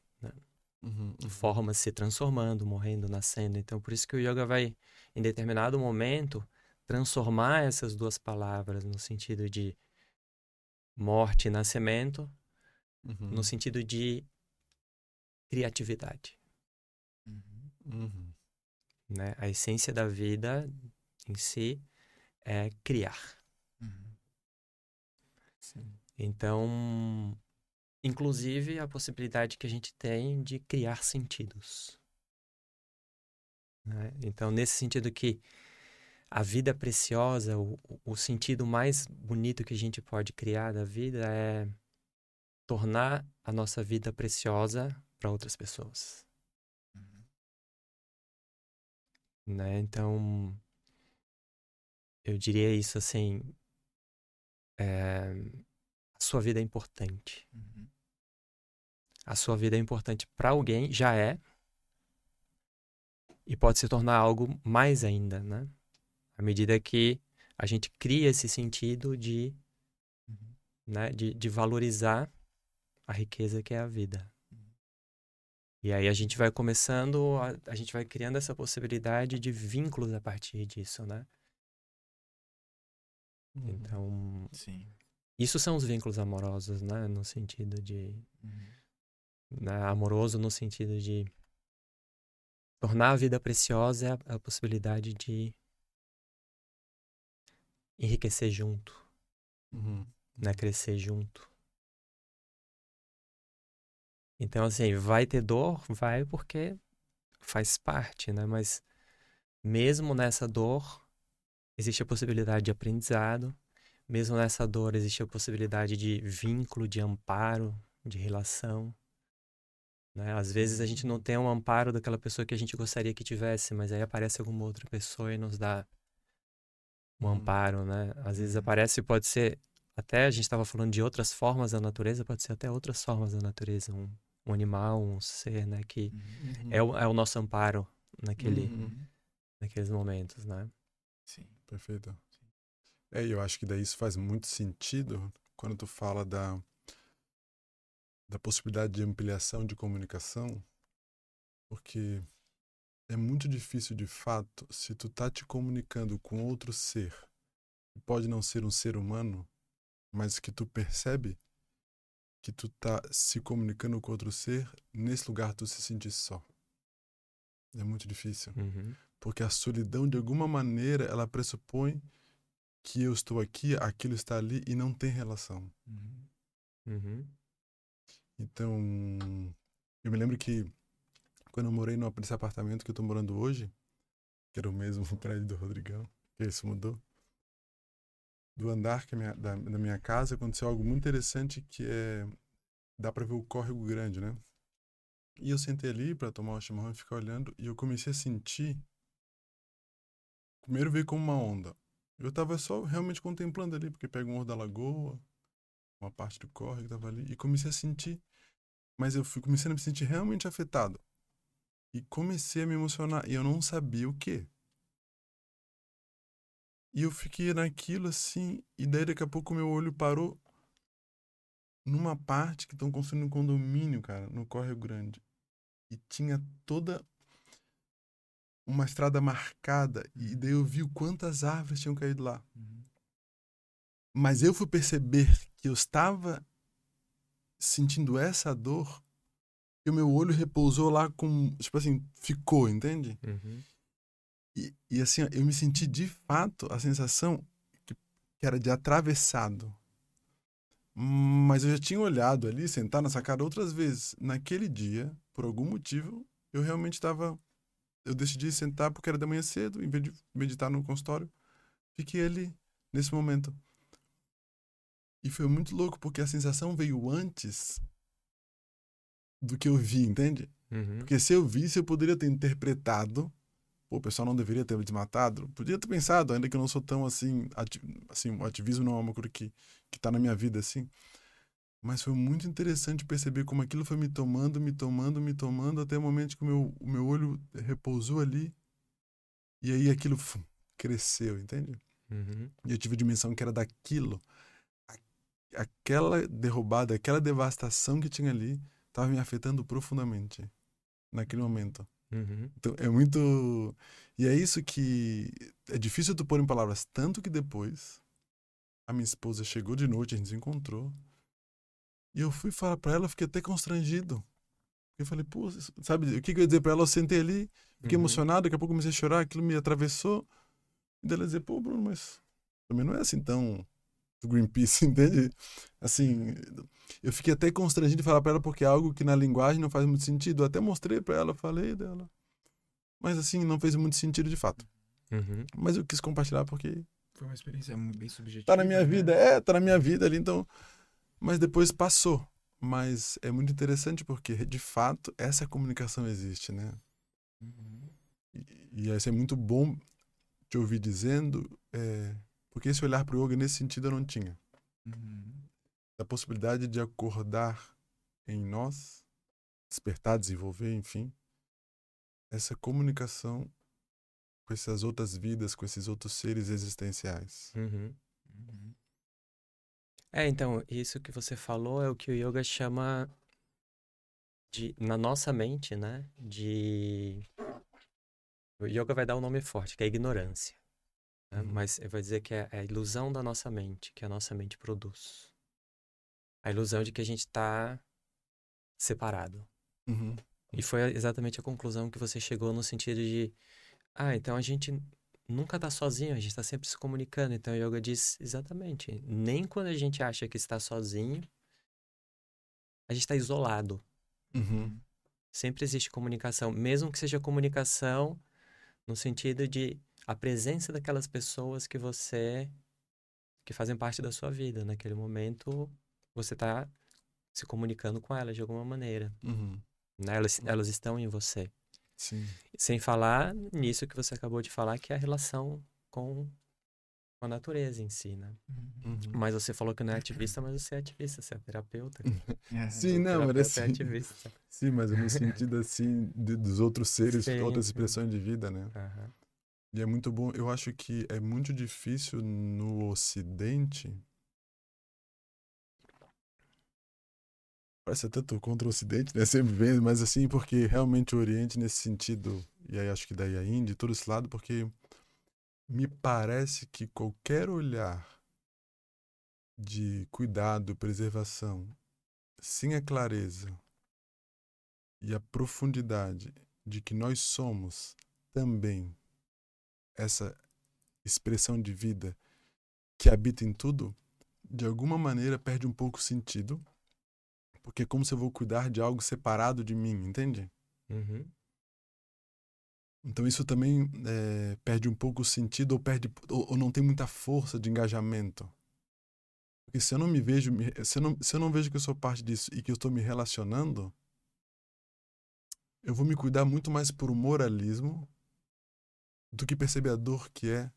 Uhum. Uhum. Formas se transformando, morrendo, nascendo. Então, por isso que o yoga vai, em determinado momento, transformar essas duas palavras no sentido de morte e nascimento, Uhum. no sentido de criatividade. uhum, Uhum. Né? A essência da vida em si é criar. uhum. Então, inclusive a possibilidade que a gente tem de criar sentidos. né? Então, nesse sentido que a vida preciosa, o, o- o sentido mais bonito que a gente pode criar da vida é tornar a nossa vida preciosa para outras pessoas. Né? Então, eu diria isso assim: é, a sua vida é importante. uhum, a sua vida é importante para alguém, já é, e pode se tornar algo mais ainda, né? À medida que a gente cria esse sentido de, uhum. né, de, de valorizar a riqueza que é a vida. E aí a gente vai começando, a, a gente vai criando essa possibilidade de vínculos a partir disso, né? Uhum. Então, Sim. isso são os vínculos amorosos, né? No sentido de uhum, né, amoroso no sentido de tornar a vida preciosa é a, a possibilidade de enriquecer junto, Uhum. né, crescer junto. Então assim, vai ter dor, vai porque faz parte, né, mas mesmo nessa dor existe a possibilidade de aprendizado, mesmo nessa dor existe a possibilidade de vínculo, de amparo, de relação. Né? Às vezes a gente não tem um amparo daquela pessoa que a gente gostaria que tivesse, mas aí aparece alguma outra pessoa e nos dá um Uhum. amparo, né? Às vezes Uhum. aparece, pode ser, até a gente estava falando de outras formas da natureza, pode ser até outras formas da natureza, um, um animal, um ser, né? Que uhum, é o, é o nosso amparo naquele, Uhum. naqueles momentos, né? Sim. Perfeito. É, e eu acho que daí isso faz muito sentido quando tu fala da, da possibilidade de ampliação de comunicação, porque é muito difícil de fato se tu tá te comunicando com outro ser, que pode não ser um ser humano, mas que tu percebe que tu tá se comunicando com outro ser, nesse lugar tu se sentir só. É muito difícil. Uhum. Porque a solidão, de alguma maneira, ela pressupõe que eu estou aqui, aquilo está ali e não tem relação. Uhum. Uhum. Então, eu me lembro que quando eu morei no, nesse apartamento que eu estou morando hoje, que era o mesmo (laughs) prédio do Rodrigão, que isso mudou, do andar que minha, da, da minha casa aconteceu algo muito interessante que é dá para ver o córrego grande, né? E eu sentei ali para tomar um chimarrão e ficar olhando e eu comecei a sentir primeiro veio como uma onda. Eu tava só realmente contemplando ali, porque pega um morro da lagoa, uma parte do córrego tava ali, e comecei a sentir. Mas eu fui comecei a me sentir realmente afetado. E comecei a me emocionar, e eu não sabia o quê. E eu fiquei naquilo assim, e daí daqui a pouco meu olho parou numa parte que estão construindo um condomínio, cara, no Córrego Grande. E tinha toda uma estrada marcada, e daí eu vi o quantas árvores tinham caído lá. Uhum. Mas eu fui perceber que eu estava sentindo essa dor e o meu olho repousou lá com. Tipo assim, ficou, entende? Uhum. E, e assim, ó, eu me senti de fato a sensação que, que era de atravessado. Mas eu já tinha olhado ali, sentado na sacada outras vezes. Naquele dia, por algum motivo, eu realmente estava. Eu decidi sentar porque era da manhã cedo, em vez de meditar no consultório. Fiquei ali, nesse momento. E foi muito louco, porque a sensação veio antes do que eu vi, entende? Uhum. Porque se eu visse, eu poderia ter interpretado. Pô, o pessoal não deveria ter me desmatado. Podia ter pensado, ainda que eu não sou tão assim. ati- assim o ativismo não é uma coisa que, que tá na minha vida assim. Mas foi muito interessante perceber como aquilo foi me tomando, me tomando, me tomando, até o momento que o meu, o meu olho repousou ali. E aí aquilo fum, cresceu, entende? Uhum. E eu tive a dimensão que era daquilo. A- Aquela derrubada, aquela devastação que tinha ali, estava me afetando profundamente naquele momento. Uhum. Então é muito. E é isso que é difícil tu pôr em palavras. Tanto que depois a minha esposa chegou de noite, a gente se encontrou. E eu fui falar pra ela, eu fiquei até constrangido. Eu falei, pô, sabe, o que, que eu ia dizer pra ela? Eu sentei ali, fiquei Uhum. emocionado, daqui a pouco comecei a chorar, aquilo me atravessou. E daí ela dizer, pô, Bruno, mas também não é assim tão do Greenpeace, (laughs) entende? Assim, eu fiquei até constrangido de falar pra ela porque é algo que na linguagem não faz muito sentido. Eu até mostrei pra ela, falei dela. Mas assim, não fez muito sentido de fato. Uhum. Mas eu quis compartilhar porque Foi uma experiência bem subjetiva. tá na minha né? vida, é, tá na minha vida ali, então. Mas depois passou. Mas é muito interessante porque, de fato, essa comunicação existe, né? Uhum. E, e isso é muito bom te ouvir dizendo, é, porque esse olhar para o yoga nesse sentido eu não tinha. Uhum. Da possibilidade de acordar em nós, despertar, desenvolver, enfim, essa comunicação com essas outras vidas, com esses outros seres existenciais. Uhum. Uhum. É, então, isso que você falou é o que o yoga chama de, na nossa mente, né? De. O yoga vai dar um nome forte, que é ignorância. Né? Uhum. Mas eu vou dizer que é a ilusão da nossa mente, que a nossa mente produz. A ilusão de que a gente está separado. Uhum. E foi exatamente a conclusão que você chegou no sentido de, ah, então a gente nunca tá sozinho, a gente tá sempre se comunicando. Então o yoga diz exatamente, nem quando a gente acha que está sozinho, a gente está isolado. Uhum. Sempre existe comunicação, mesmo que seja comunicação no sentido de a presença daquelas pessoas que você que fazem parte da sua vida naquele momento, você tá se comunicando com elas de alguma maneira, Uhum. né? Elas, elas estão em você. Sim. Sem falar nisso que você acabou de falar, que é a relação com a natureza em si, né? Uhum. Mas você falou que não é ativista, mas você é ativista, você é terapeuta. (laughs) É. Sim, não, terapeuta mas é assim, ativista. sim, mas no sentido assim de- dos outros seres, Sim, outras expressões de vida, né? Aham. E é muito bom. Eu acho que é muito difícil no Ocidente. Parece até contra o Ocidente, né? (laughs) Sempre vem, mas assim, porque realmente o Oriente, nesse sentido, e aí acho que daí a Índia, todo esse lado, porque me parece que qualquer olhar de cuidado, preservação, sem a clareza e a profundidade de que nós somos também essa expressão de vida que habita em tudo, de alguma maneira perde um pouco o sentido, porque é como se eu vou cuidar de algo separado de mim, entende? Uhum. Então isso também eh, perde um pouco o sentido ou perde ou, ou não tem muita força de engajamento. Porque se eu não me vejo, se eu não, se eu não vejo que eu sou parte disso e que eu estou me relacionando, eu vou me cuidar muito mais por um moralismo do que perceber a dor que é,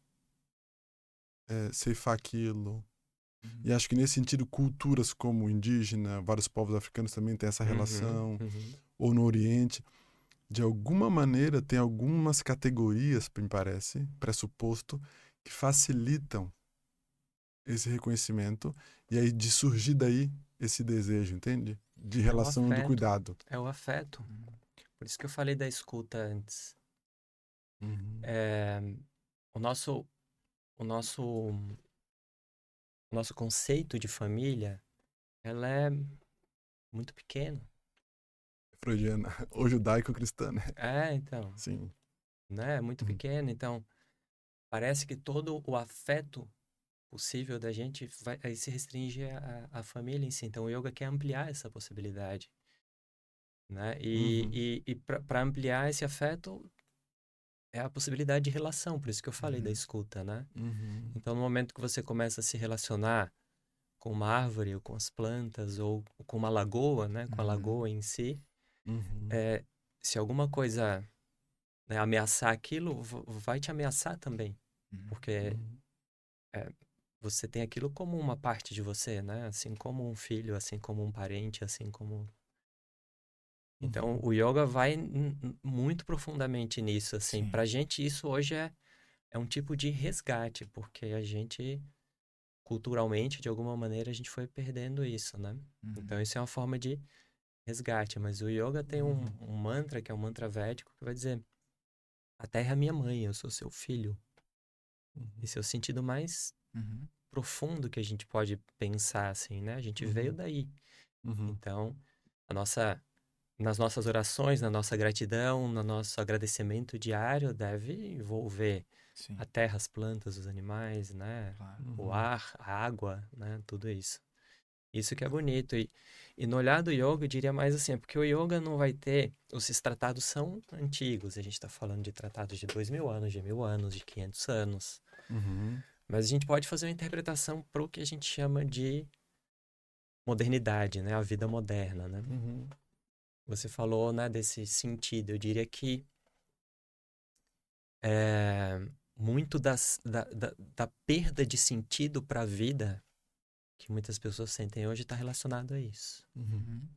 é ceifar aquilo. E acho que nesse sentido, culturas como o indígena, vários povos africanos também têm essa relação Uhum. ou no Oriente, de alguma maneira tem algumas categorias, me parece, pressuposto, que facilitam esse reconhecimento e aí de surgir daí esse desejo, entende? De relação do afeto. cuidado. É o afeto. Uhum. Por isso que eu falei da escuta antes. Uhum. É, o nosso o nosso o nosso conceito de família ela é muito pequeno Freudiana, (laughs) ou judaico-cristã, né? é então Sim. né é muito Uhum. pequeno então parece que todo o afeto possível da gente vai aí se restringe à, à família em si então o yoga quer ampliar essa possibilidade né e, Uhum. e, e para ampliar esse afeto é a possibilidade de relação por isso que eu falei da Uhum. escuta né Uhum. Então, no momento que você começa a se relacionar com uma árvore, ou com as plantas, ou com uma lagoa, né? Com a Uhum. lagoa em si, Uhum. é, se alguma coisa né, ameaçar aquilo, vai te ameaçar também. Porque Uhum. você tem aquilo como uma parte de você, né? Assim como um filho, assim como um parente, assim como... Então, o yoga vai muito profundamente nisso, assim. Sim. Pra gente, isso hoje é, é um tipo de resgate, porque a gente, culturalmente, de alguma maneira, a gente foi perdendo isso, né? Uhum. Então, isso é uma forma de resgate. Mas o yoga tem um, Uhum. um mantra, que é um mantra védico, que vai dizer: A terra é minha mãe, eu sou seu filho. Uhum. Esse é o sentido mais Uhum. profundo que a gente pode pensar, assim, né? A gente veio Uhum. daí. Uhum. Então, a nossa, nas nossas orações, na nossa gratidão, no nosso agradecimento diário, deve envolver Sim, a terra, as plantas, os animais, né? claro. Uhum. O ar, a água, né? Tudo isso. Isso que é bonito. E, e no olhar do yoga, eu diria mais assim, é porque o yoga não vai ter. Esses tratados são antigos. A gente está falando de tratados de dois mil anos, de mil anos, de 500 anos. Uhum. Mas a gente pode fazer uma interpretação para o que a gente chama de modernidade, né? A vida moderna, né? Uhum. Você falou, né, desse sentido. Eu diria que é, muito das, da, da, da perda de sentido para a vida que muitas pessoas sentem hoje está relacionado a isso. Uhum.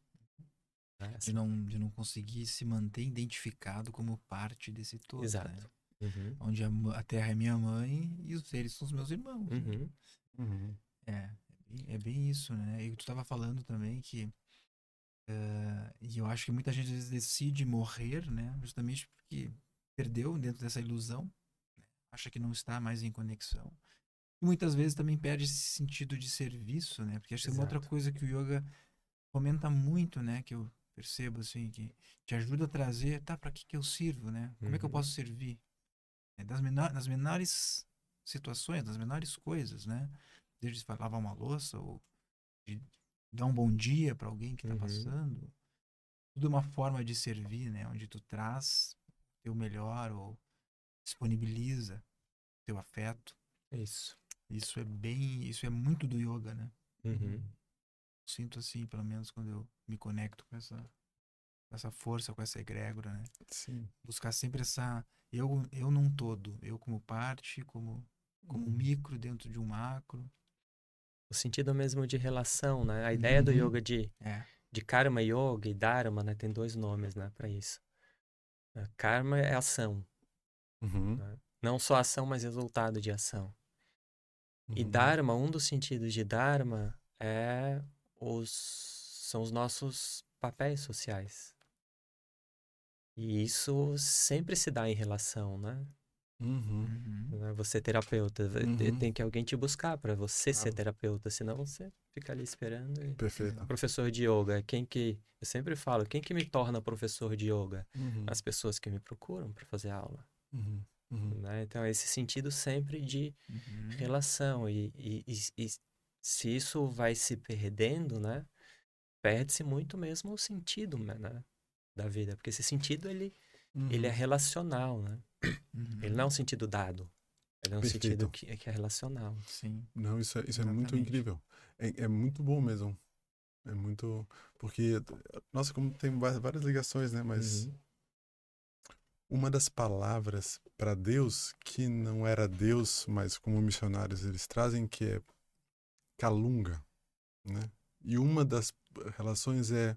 Né? De não, de não conseguir se manter identificado como parte desse todo. Exato. né? Uhum, Onde a, a terra é minha mãe e os seres são os meus irmãos. né? uhum, Uhum. É, é bem- é bem isso, né? E tu estava falando também que. Eh, e eu acho que muita gente decide morrer, né? Justamente porque perdeu dentro dessa ilusão, né? acha que não está mais em conexão. E muitas vezes também perde esse sentido de serviço, né? Porque acho que é uma outra coisa que o yoga comenta muito, né? Que eu percebo, assim, que te ajuda a trazer, tá, para que que eu sirvo, né? Como é que eu Uhum. posso servir? É, das, menor, das menores situações, das menores coisas, né? Desde lavar uma louça ou de dar um bom dia para alguém que está Uhum. passando. Tudo é uma forma de servir, né? Onde tu traz teu melhor ou disponibiliza teu afeto. isso. Isso é bem, isso é muito do yoga, né? Uhum, Sinto assim, pelo menos quando eu me conecto com essa com essa força, com essa egrégora, né? Sim. Buscar sempre essa eu eu num todo, eu como parte, como como um micro dentro de um macro. O sentido mesmo de relação, né? A ideia do Uhum. yoga de, É. de karma yoga e dharma, né? Tem dois nomes, né? Para isso. É, Karma é ação. Uhum. Não só ação, mas resultado de ação. E Uhum. Dharma, um dos sentidos de Dharma é os são os nossos papéis sociais. E isso sempre se dá em relação, né? Uhum. Uhum. Né? Você é terapeuta, Uhum. tem que alguém te buscar para você ser Claro. terapeuta, senão você fica ali esperando. e- Perfeito. Professor de yoga, quem que eu sempre falo, quem que me torna professor de yoga? Uhum. As pessoas que me procuram para fazer aula, Uhum. Né? Então é esse sentido sempre de relação e, e, e- e se isso vai se perdendo, né? Perde-se muito mesmo o sentido, né? Da vida, porque esse sentido ele, ele é Uhum. relacional, né? Uhum. Ele não é um sentido dado, ele é um Perfeito. sentido que, que é relacional. Sim. Não, isso é, isso é muito incrível. É, é muito bom mesmo. É muito. Porque, nossa, como tem várias ligações, né? Mas Uhum. uma das palavras para Deus, que não era Deus, mas como missionários eles trazem, que é calunga, né? E uma das relações é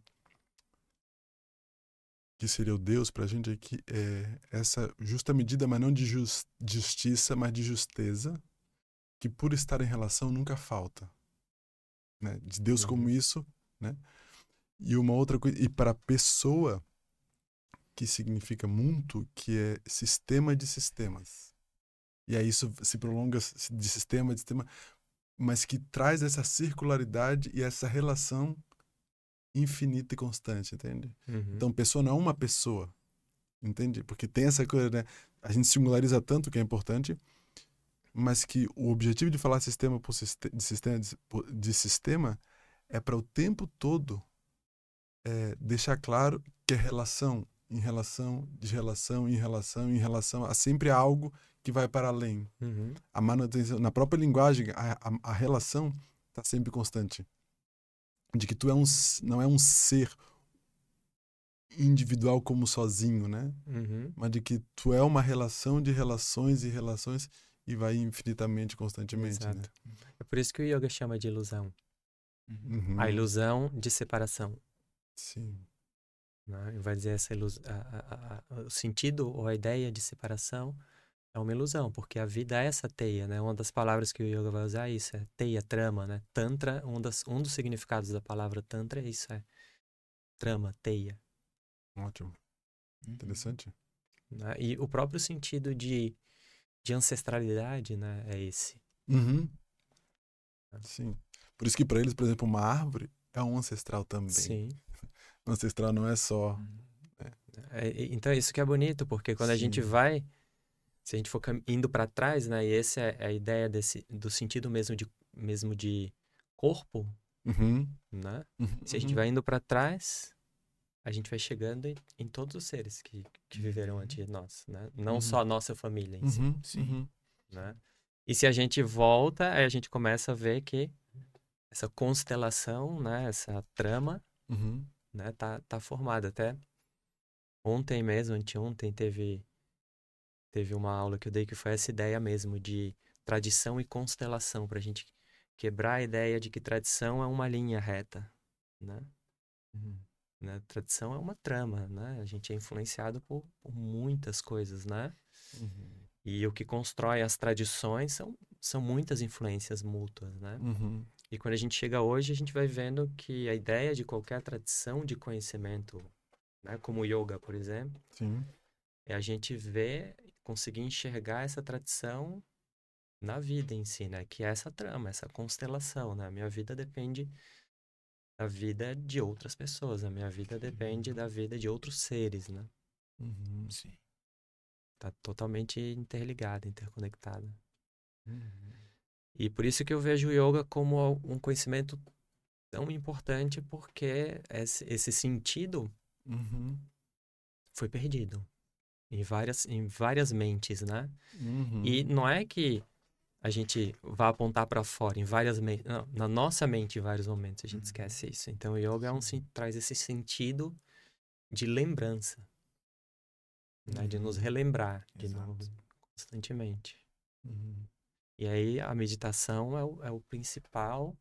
que seria o Deus para a gente aqui é essa justa medida, mas não de jus- justiça, mas de justeza, que por estar em relação nunca falta, né? De Deus como Uhum. isso, né? E uma outra coisa, e para a pessoa que significa muito, que é sistema de sistemas. E aí isso se prolonga de sistema de sistema, mas que traz essa circularidade e essa relação infinita e constante, entende? Uhum. Então, pessoa não é uma pessoa, entende? Porque tem essa coisa, né? A gente singulariza tanto que é importante, mas que o objetivo de falar sistema por siste- de sistema de, de sistema é para o tempo todo é, deixar claro que é relação em relação, de relação em relação em relação a sempre algo que vai para além. Uhum. A manutenção, na própria linguagem, a, a, a relação está sempre constante. De que tu é um, não é um ser individual como sozinho, né? Uhum. Mas de que tu é uma relação de relações e relações e vai infinitamente, constantemente, né? Exato. É por isso que o yoga chama de ilusão. Uhum. A ilusão de separação. Sim. Né? Vai dizer essa ilus... a- a- a- o sentido ou a ideia de separação é uma ilusão, porque a vida é essa teia, né? Uma das palavras que o yoga vai usar é isso, é teia, trama, né? Tantra, um, das, um dos significados da palavra tantra é isso, é trama, teia. Ótimo. Uhum. Interessante. né? E o próprio sentido de, de ancestralidade, né? É esse. Uhum. Sim. Por isso que para eles, por exemplo, uma árvore é um ancestral também. Sim. O (laughs) ancestral não é só. Uhum. É, e- então, isso que é bonito, porque quando a gente Sim. vai, se a gente for indo para trás, né? E essa é a ideia desse, do sentido mesmo de, mesmo de corpo, Uhum. né? Uhum. Se a gente vai indo para trás, a gente vai chegando em, em todos os seres que, que viveram antes de nós, né? Não Uhum. só a nossa família em si, Uhum. Sim. Uhum. né? E se a gente volta, aí a gente começa a ver que essa constelação, né? Essa trama, Uhum. né? Tá, tá formada. Até ontem mesmo, anteontem, teve, teve uma aula que eu dei que foi essa ideia mesmo de tradição e constelação, pra gente quebrar a ideia de que tradição é uma linha reta, né? Uhum. né? Tradição é uma trama, né? A gente é influenciado por, por muitas coisas, né? Uhum. E o que constrói as tradições são, são muitas influências mútuas, né? Uhum. E quando a gente chega hoje, a gente vai vendo que a ideia de qualquer tradição de conhecimento, né, como o yoga, por exemplo, Sim. é a gente ver, conseguir enxergar essa tradição na vida em si, né? Que é essa trama, essa constelação, né? A minha vida depende da vida de outras pessoas, a minha vida depende da vida de outros seres, né? Uhum. Sim. Tá totalmente interligada, interconectada. Uhum. E por isso que eu vejo o yoga como um conhecimento tão importante, porque esse, esse sentido Uhum. foi perdido em várias, em várias mentes, né? Uhum. E não é que a gente vá apontar para fora em várias mentes, não, na nossa mente em vários momentos a gente Uhum. esquece isso. Então o yoga é um, traz esse sentido de lembrança, né? De nos Uhum. relembrar de Exato. novo, constantemente. Uhum. E aí a meditação é o, é o principal.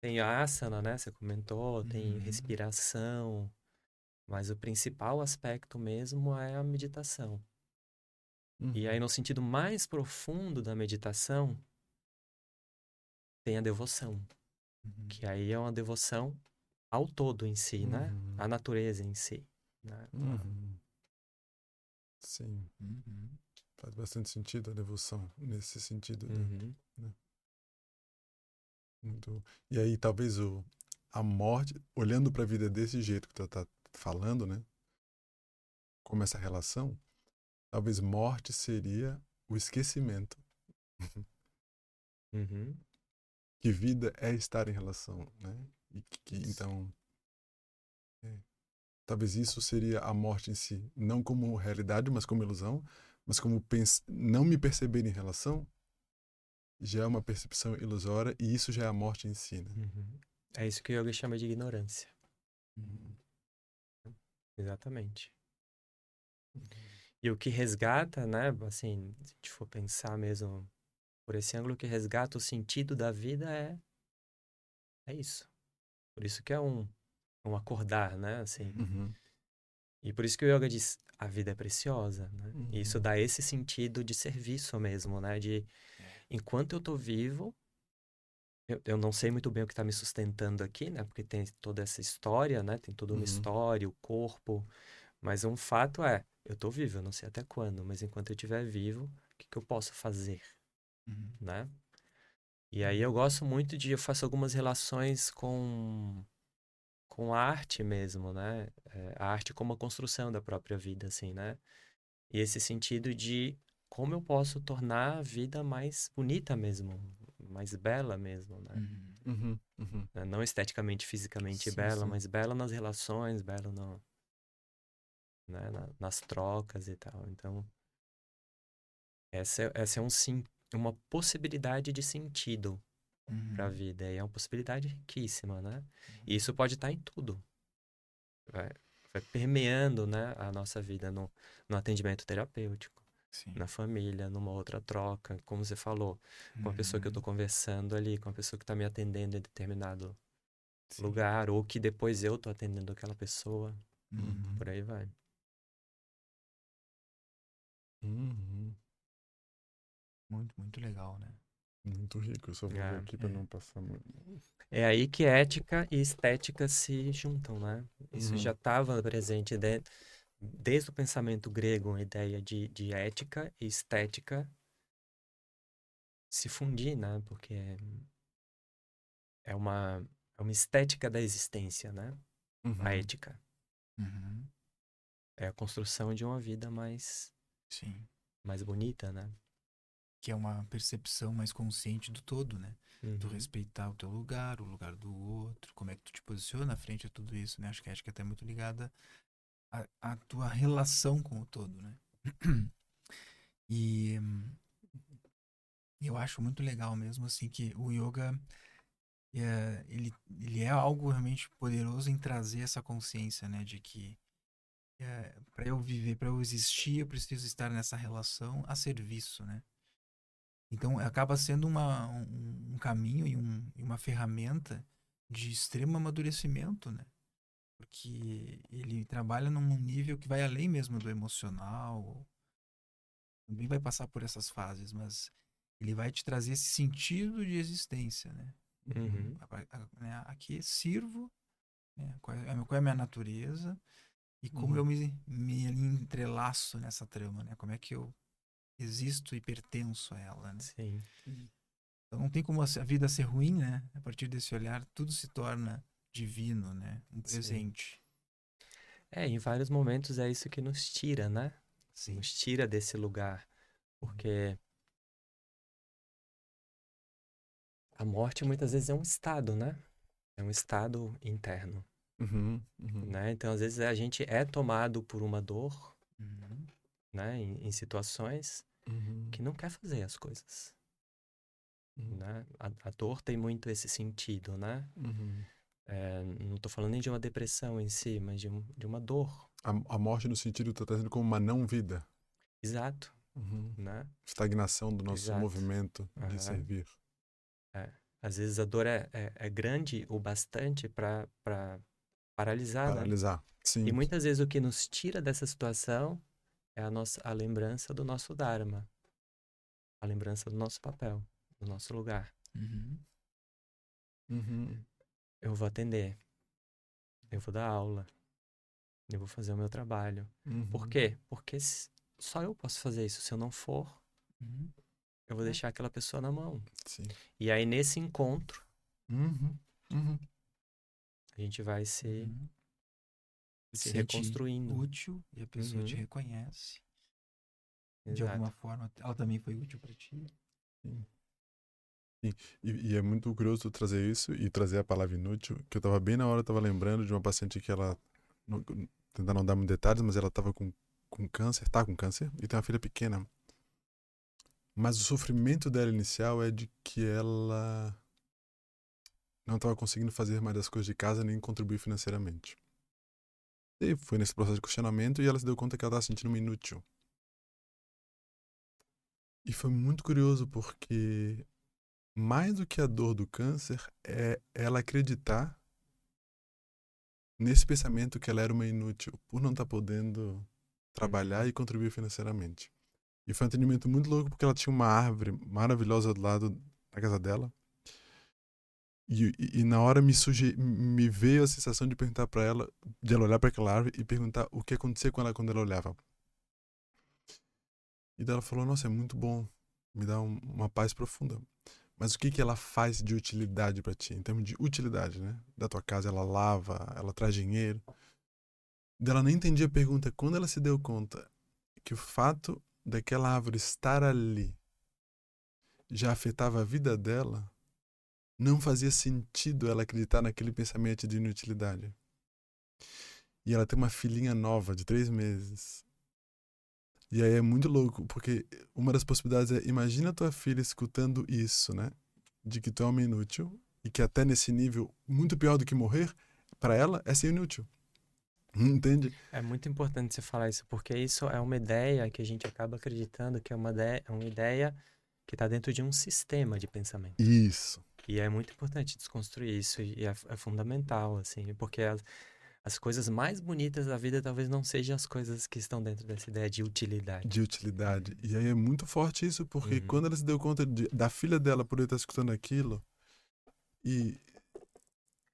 Tem asana, né? Você comentou, tem Uhum. respiração, mas o principal aspecto mesmo é a meditação. E aí, no sentido mais profundo da meditação, tem a devoção, Uhum. que aí é uma devoção ao todo em si, né? Uhum. À natureza em si. Né? Uhum. Sim, Uhum. faz bastante sentido a devoção nesse sentido. né? Uhum. Muito... E aí, talvez o, a morte, olhando para a vida desse jeito que tu tá falando, né? Como essa relação, talvez morte seria o esquecimento. Uhum. Que vida é estar em relação, né? E que, então, é, talvez isso seria a morte em si, não como realidade, mas como ilusão, mas como não me perceber em relação, já é uma percepção ilusória e isso já é a morte em si, né? Uhum. É isso que o yoga chama de ignorância. Uhum. Exatamente. E o que resgata, né? Assim, se a gente for pensar mesmo por esse ângulo, o que resgata o sentido da vida é, é isso. Por isso que é um, um acordar, né? Assim, Uhum. E por isso que o yoga diz, a vida é preciosa, né? Uhum. E isso dá esse sentido de serviço mesmo, né? De, enquanto eu tô vivo, eu, eu não sei muito bem o que tá me sustentando aqui, né? Porque tem toda essa história, né? Tem toda uma Uhum. história, o corpo. Mas um fato é, eu tô vivo, eu não sei até quando, mas enquanto eu estiver vivo, o que, que eu posso fazer, Uhum. né? E aí eu gosto muito de, eu faço algumas relações com com a arte mesmo, né? É, a arte como a construção da própria vida, assim, né? E esse sentido de como eu posso tornar a vida mais bonita mesmo, mais bela mesmo, né? Uhum. Uhum. Uhum. Né? Não esteticamente, fisicamente Sim, bela, sim. mas bela nas relações, bela no, né? na- nas trocas e tal. Então, essa, é- essa é um sim, uma possibilidade de sentido Uhum. para a vida. E é uma possibilidade riquíssima, né? E isso pode estar em tudo. Vai, vai permeando, né, a nossa vida no, no atendimento terapêutico, Sim. na família, numa outra troca, como você falou, com a pessoa que eu tô Uhum. conversando ali, com a pessoa que tá me atendendo em determinado Sim. lugar, ou que depois eu tô atendendo aquela pessoa, Uhum. por aí vai. Uhum. Muito, muito legal, né? Muito rico. Eu só vou É, ver aqui para é. não passar muito. É aí que ética e estética se juntam, né? Isso Uhum. já estava presente de- desde o pensamento grego, a ideia de, de ética e estética se fundir, né? Porque é, uma, é uma estética da existência, né? Uhum. A ética. Uhum. É a construção de uma vida mais, Sim. mais bonita, né? Que é uma percepção mais consciente do todo, né? Tu Uhum. respeitar o teu lugar, o lugar do outro, como é que tu te posiciona frente a tudo isso, né? Acho que a ética é até muito ligada à, à tua relação com o todo, né? (clears throat) E eu acho muito legal mesmo, assim, que o yoga, é, ele, ele é algo realmente poderoso em trazer essa consciência, né? De que é, para eu viver, para eu existir, eu preciso estar nessa relação a serviço, né? Então acaba sendo uma, um, um caminho e, um, uma ferramenta de extremo amadurecimento, né? Porque ele trabalha num nível que vai além mesmo do emocional. Também vai passar por essas fases, mas ele vai te trazer esse sentido de existência, né? Uhum. Né, Aqui sirvo, né? qual, é, qual é a minha natureza e como Uhum. eu me, me entrelaço nessa trama, né? Como é que eu existo e pertenço a ela, né? Sim. Então não tem como a vida ser ruim, né? A partir desse olhar, tudo se torna divino, né? Um Sim. presente. É, em vários momentos é isso que nos tira, né? Sim. Nos tira desse lugar. Porque a morte muitas vezes é um estado, né? É um estado interno, Uhum. Uhum. né? Então, às vezes, a gente é tomado por uma dor, Uhum. né? Em, em situações Uhum. que não quer fazer as coisas, Uhum. né? A, a dor tem muito esse sentido, né? Uhum. É, não tô falando nem de uma depressão em si, mas de, um- de uma dor. A, a morte no sentido tá trazendo como uma não vida. Exato, Uhum. né? Estagnação do nosso Exato. movimento de Aham. servir. Às vezes a dor é, é, é grande o bastante para paralisar, né? Paralisar. Sim. E muitas vezes o que nos tira dessa situação é a nossa a lembrança do nosso dharma, a lembrança do nosso papel, do nosso lugar. Uhum. Uhum. Eu vou atender, eu vou dar aula, eu vou fazer o meu trabalho. Uhum. Por quê? Porque só eu posso fazer isso. Se eu não for, Uhum. eu vou deixar aquela pessoa na mão. Sim. E aí nesse encontro Uhum. Uhum. a gente vai se, Uhum. se Sente reconstruindo. útil e a pessoa te Uhum. reconhece. De Exato. alguma forma, ela também foi útil para ti. E, e é muito curioso trazer isso e trazer a palavra inútil, que eu tava bem na hora, eu tava lembrando de uma paciente que ela, não, tentar não dar muitos detalhes, mas ela tava com, com câncer, tá com câncer, e tem uma filha pequena. Mas o sofrimento dela inicial é de que ela não estava conseguindo fazer mais as coisas de casa nem contribuir financeiramente. E foi nesse processo de questionamento e ela se deu conta que ela estava se sentindo uma inútil. E foi muito curioso porque mais do que a dor do câncer é ela acreditar nesse pensamento que ela era uma inútil por não estar podendo trabalhar e contribuir financeiramente. E foi um atendimento muito louco porque ela tinha uma árvore maravilhosa do lado da casa dela. E, e, e na hora me, suge me veio a sensação de perguntar para ela, de ela olhar para aquela árvore e perguntar o que acontecia com ela quando ela olhava. E daí ela falou: Nossa, é muito bom, me dá um, uma paz profunda. Mas o que, que ela faz de utilidade para ti? Em termos de utilidade, né? Da tua casa, ela lava, ela traz dinheiro. Ela nem entendia a pergunta. Quando ela se deu conta que o fato daquela árvore estar ali já afetava a vida dela, não fazia sentido ela acreditar naquele pensamento de inutilidade. E ela tem uma filhinha nova de três meses. E aí é muito louco, porque uma das possibilidades é, imagina tua filha escutando isso, né? De que tu é uma inútil e que até nesse nível, muito pior do que morrer, para ela é ser inútil. (laughs) Entende? É muito importante você falar isso, porque isso é uma ideia que a gente acaba acreditando que é uma ideia, é uma ideia que está dentro de um sistema de pensamento. Isso. E é muito importante desconstruir isso, e é, é fundamental, assim, porque as, as coisas mais bonitas da vida talvez não sejam as coisas que estão dentro dessa ideia de utilidade. De utilidade. E aí é muito forte isso, porque Uhum. quando ela se deu conta de- da filha dela poder estar escutando aquilo e,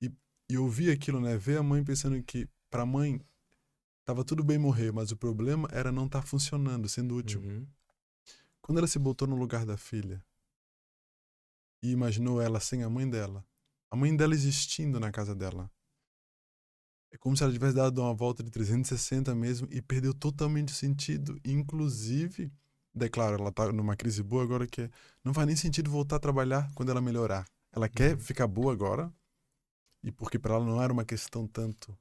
e, e ouvir aquilo, né? Ver a mãe pensando que pra mãe tava tudo bem morrer, mas o problema era não estar funcionando, sendo útil. Uhum. Quando ela se botou no lugar da filha e imaginou ela sem a mãe dela, a mãe dela existindo na casa dela, é como se ela tivesse dado uma volta de 360 mesmo e perdeu totalmente o sentido. Inclusive, daí, claro, ela tá numa crise boa agora que não faz nem sentido voltar a trabalhar quando ela melhorar. Ela quer Uhum. ficar boa agora, e porque para ela não era uma questão tanto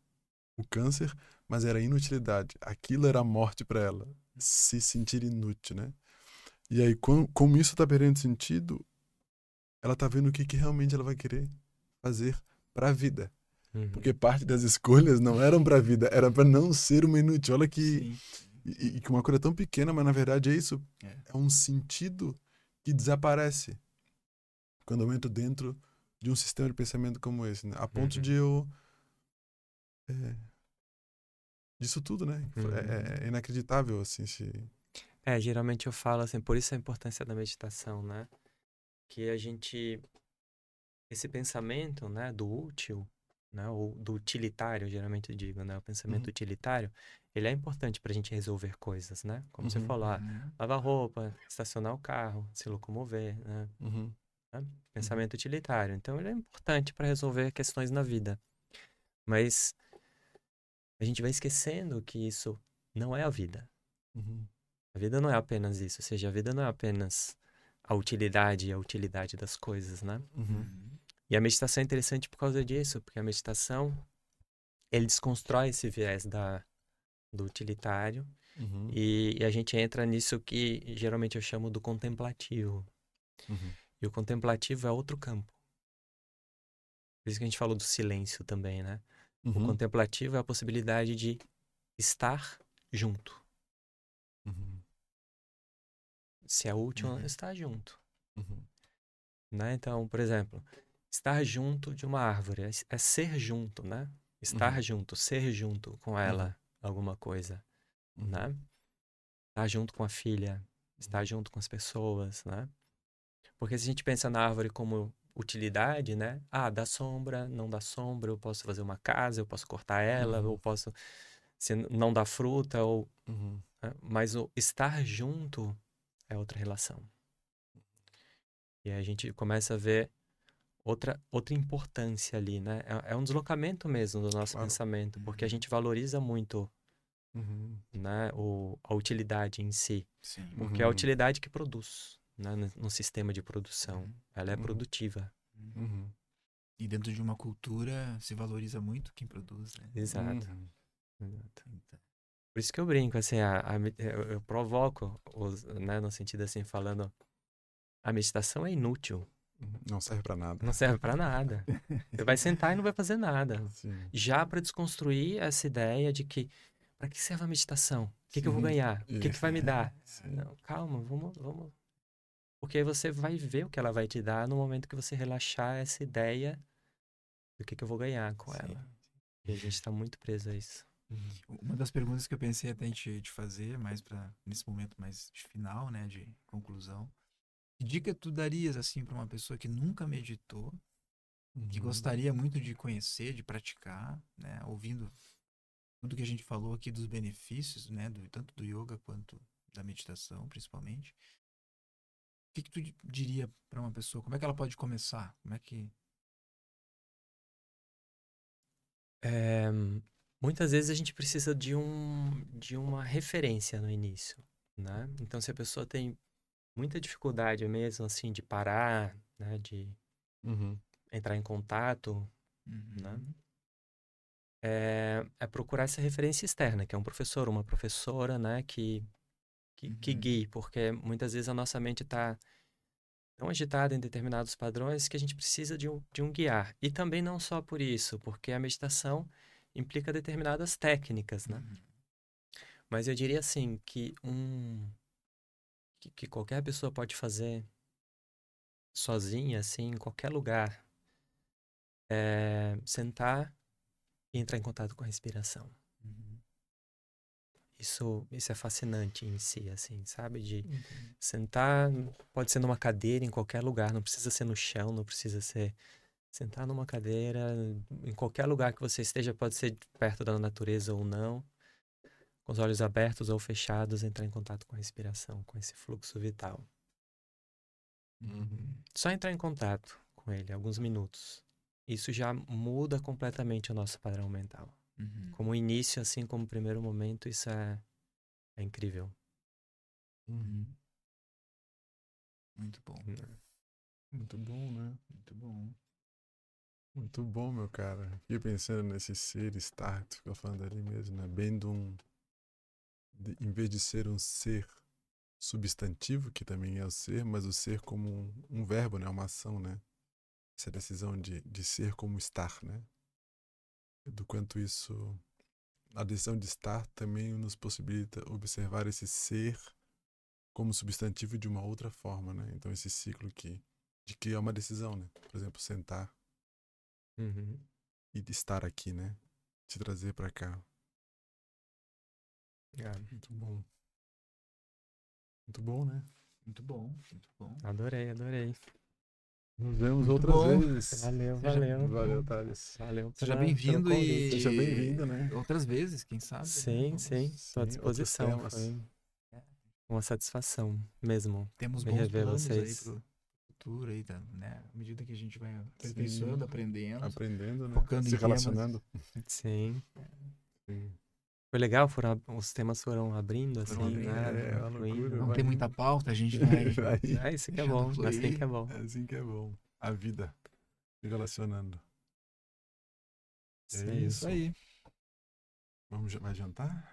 o câncer, mas era a inutilidade. Aquilo era a morte para ela, se sentir inútil, né? E aí, com, como isso tá perdendo sentido, ela tá vendo o que, que realmente ela vai querer fazer para a vida. Uhum. Porque parte das escolhas não eram para a vida, era para não ser uma inútil. Olha que e, e que uma coisa tão pequena, mas na verdade é isso. É. É um sentido que desaparece quando eu entro dentro de um sistema de pensamento como esse, né? A ponto Uhum. de eu é, disso tudo, né? Uhum. É, é inacreditável assim se É, geralmente eu falo assim, por isso a importância da meditação, né? Que a gente esse pensamento, né, do útil, né, ou do utilitário, geralmente eu digo, né, o pensamento Uhum. utilitário, ele é importante para a gente resolver coisas, né? Como você Uhum. falou, ah, Uhum. lavar roupa, estacionar o carro, se locomover, né? Pensamento utilitário. Então ele é importante para resolver questões na vida. Mas a gente vai esquecendo que isso não é a vida. Uhum. A vida não é apenas isso, ou seja, a vida não é apenas a utilidade e a utilidade das coisas, né? Uhum. E a meditação é interessante por causa disso, porque a meditação ele desconstrói esse viés da do utilitário Uhum. e, e a gente entra nisso que geralmente eu chamo do contemplativo. Uhum. E o contemplativo é outro campo. Por isso que a gente falou do silêncio também, né? O Uhum. contemplativo é a possibilidade de estar junto. Uhum. se é útil, Uhum. estar junto. Uhum. Né? Então, por exemplo, estar junto de uma árvore é, é ser junto, né? Estar Uhum. junto, ser junto com ela, alguma coisa, Uhum. né? Estar junto com a filha, estar junto com as pessoas, né? Porque se a gente pensa na árvore como utilidade, né? Ah, dá sombra, não dá sombra, eu posso fazer uma casa, eu posso cortar ela, Uhum. eu posso se não dá fruta ou Uhum. né? mas o estar junto é outra relação. E aí a gente começa a ver outra outra importância ali, né? É, é um deslocamento mesmo do nosso Claro. pensamento, porque a Uhum. gente valoriza muito, Uhum. né, o, a utilidade em si. Sim. Porque é a Uhum. utilidade que produz, né, no, no sistema de produção. Uhum. Ela é Uhum. produtiva. Uhum. E dentro de uma cultura se valoriza muito quem produz, né? Exato. Uhum. exato. Então, Por isso que eu brinco, assim, a, a eu, eu provoco, os, né, no sentido assim, falando, a meditação é inútil, Uhum. Não serve pra nada. não serve pra nada. Você vai sentar e não vai fazer nada. Sim. Já para desconstruir essa ideia de que, para que serve a meditação? O que, que eu vou ganhar? O que, que vai me dar? (laughs) Sim. Não, calma, vamos, vamos. Porque aí você vai ver o que ela vai te dar no momento que você relaxar essa ideia do que, que eu vou ganhar com sim. ela. E a gente está muito preso a isso. Uma das perguntas que eu pensei até em te, te fazer, mais para nesse momento mais de final, né, de conclusão. Que dica tu darias assim para uma pessoa que nunca meditou, que Uhum. gostaria muito de conhecer, de praticar, né, ouvindo tudo que a gente falou aqui dos benefícios, né, do, tanto do yoga quanto da meditação, principalmente. O que, que tu di- diria para uma pessoa? Como é que ela pode começar? Como é que É, muitas vezes a gente precisa de, um, de uma referência no início, né? Então, se a pessoa tem muita dificuldade mesmo, assim, de parar, né? De Uhum. entrar em contato, Né? Uhum. é, é procurar essa referência externa, que é um professor, uma professora, né? Que, que, que Uhum. guie, porque muitas vezes a nossa mente está tão agitada em determinados padrões que a gente precisa de um, de um guiar. E também não só por isso, porque a meditação implica determinadas técnicas, né? Uhum. Mas eu diria assim que um que, que qualquer pessoa pode fazer sozinha, assim, em qualquer lugar, é sentar e entrar em contato com a respiração. Uhum. Isso, isso é fascinante em si, assim, sabe? De Uhum. sentar, pode ser numa cadeira, em qualquer lugar, não precisa ser no chão, não precisa ser sentar numa cadeira, em qualquer lugar que você esteja, pode ser perto da natureza ou não, com os olhos abertos ou fechados, entrar em contato com a respiração, com esse fluxo vital. Uhum. Só entrar em contato com ele, alguns minutos. Isso já muda completamente o nosso padrão mental. Uhum. Como início, assim como primeiro momento, isso é, é incrível. Uhum. Muito bom, Muito bom, né? muito bom. Muito bom, meu cara. Fiquei pensando nesse ser, estar, que tu ficou falando ali mesmo, né? Bem de um. De- em vez de ser um ser substantivo, que também é o ser, mas o ser como um, um verbo, né? Uma ação, né? Essa decisão de, de ser como estar, né? Do quanto isso. A decisão de estar também nos possibilita observar esse ser como substantivo de uma outra forma, né? Então, esse ciclo que, de que é uma decisão, né? Por exemplo, sentar Uhum. e de estar aqui, né? Te trazer pra cá. É, Muito bom. Muito bom, né? Muito bom, muito bom. adorei, adorei. Nos vemos Muito outras bom. vezes. Valeu, Seja- valeu. Valeu, Thales. Valeu. Seja bem-vindo e-. Seja bem-vindo, né? Outras vezes, quem sabe? né? Sim, Vamos- sim. Estou à disposição. temas. Foi É. uma satisfação mesmo. Temos Me bons rever planos vocês. aí pro futuro aí, tá, né? À medida que a gente vai aperfeiçoando, aprendendo. Aprendendo, né? Focando Se em temas. relacionando. Sim. Sim. Foi legal, foram, os temas foram abrindo, assim, Foram abrindo, né? é, é loucura, Não vai tem muita pauta, a gente (laughs) vai. (laughs) Vai. É, isso que é bom, fluir. assim que é bom. É assim que é bom. A vida. Se relacionando. Isso É aí. isso. aí. Vamos, vai jantar?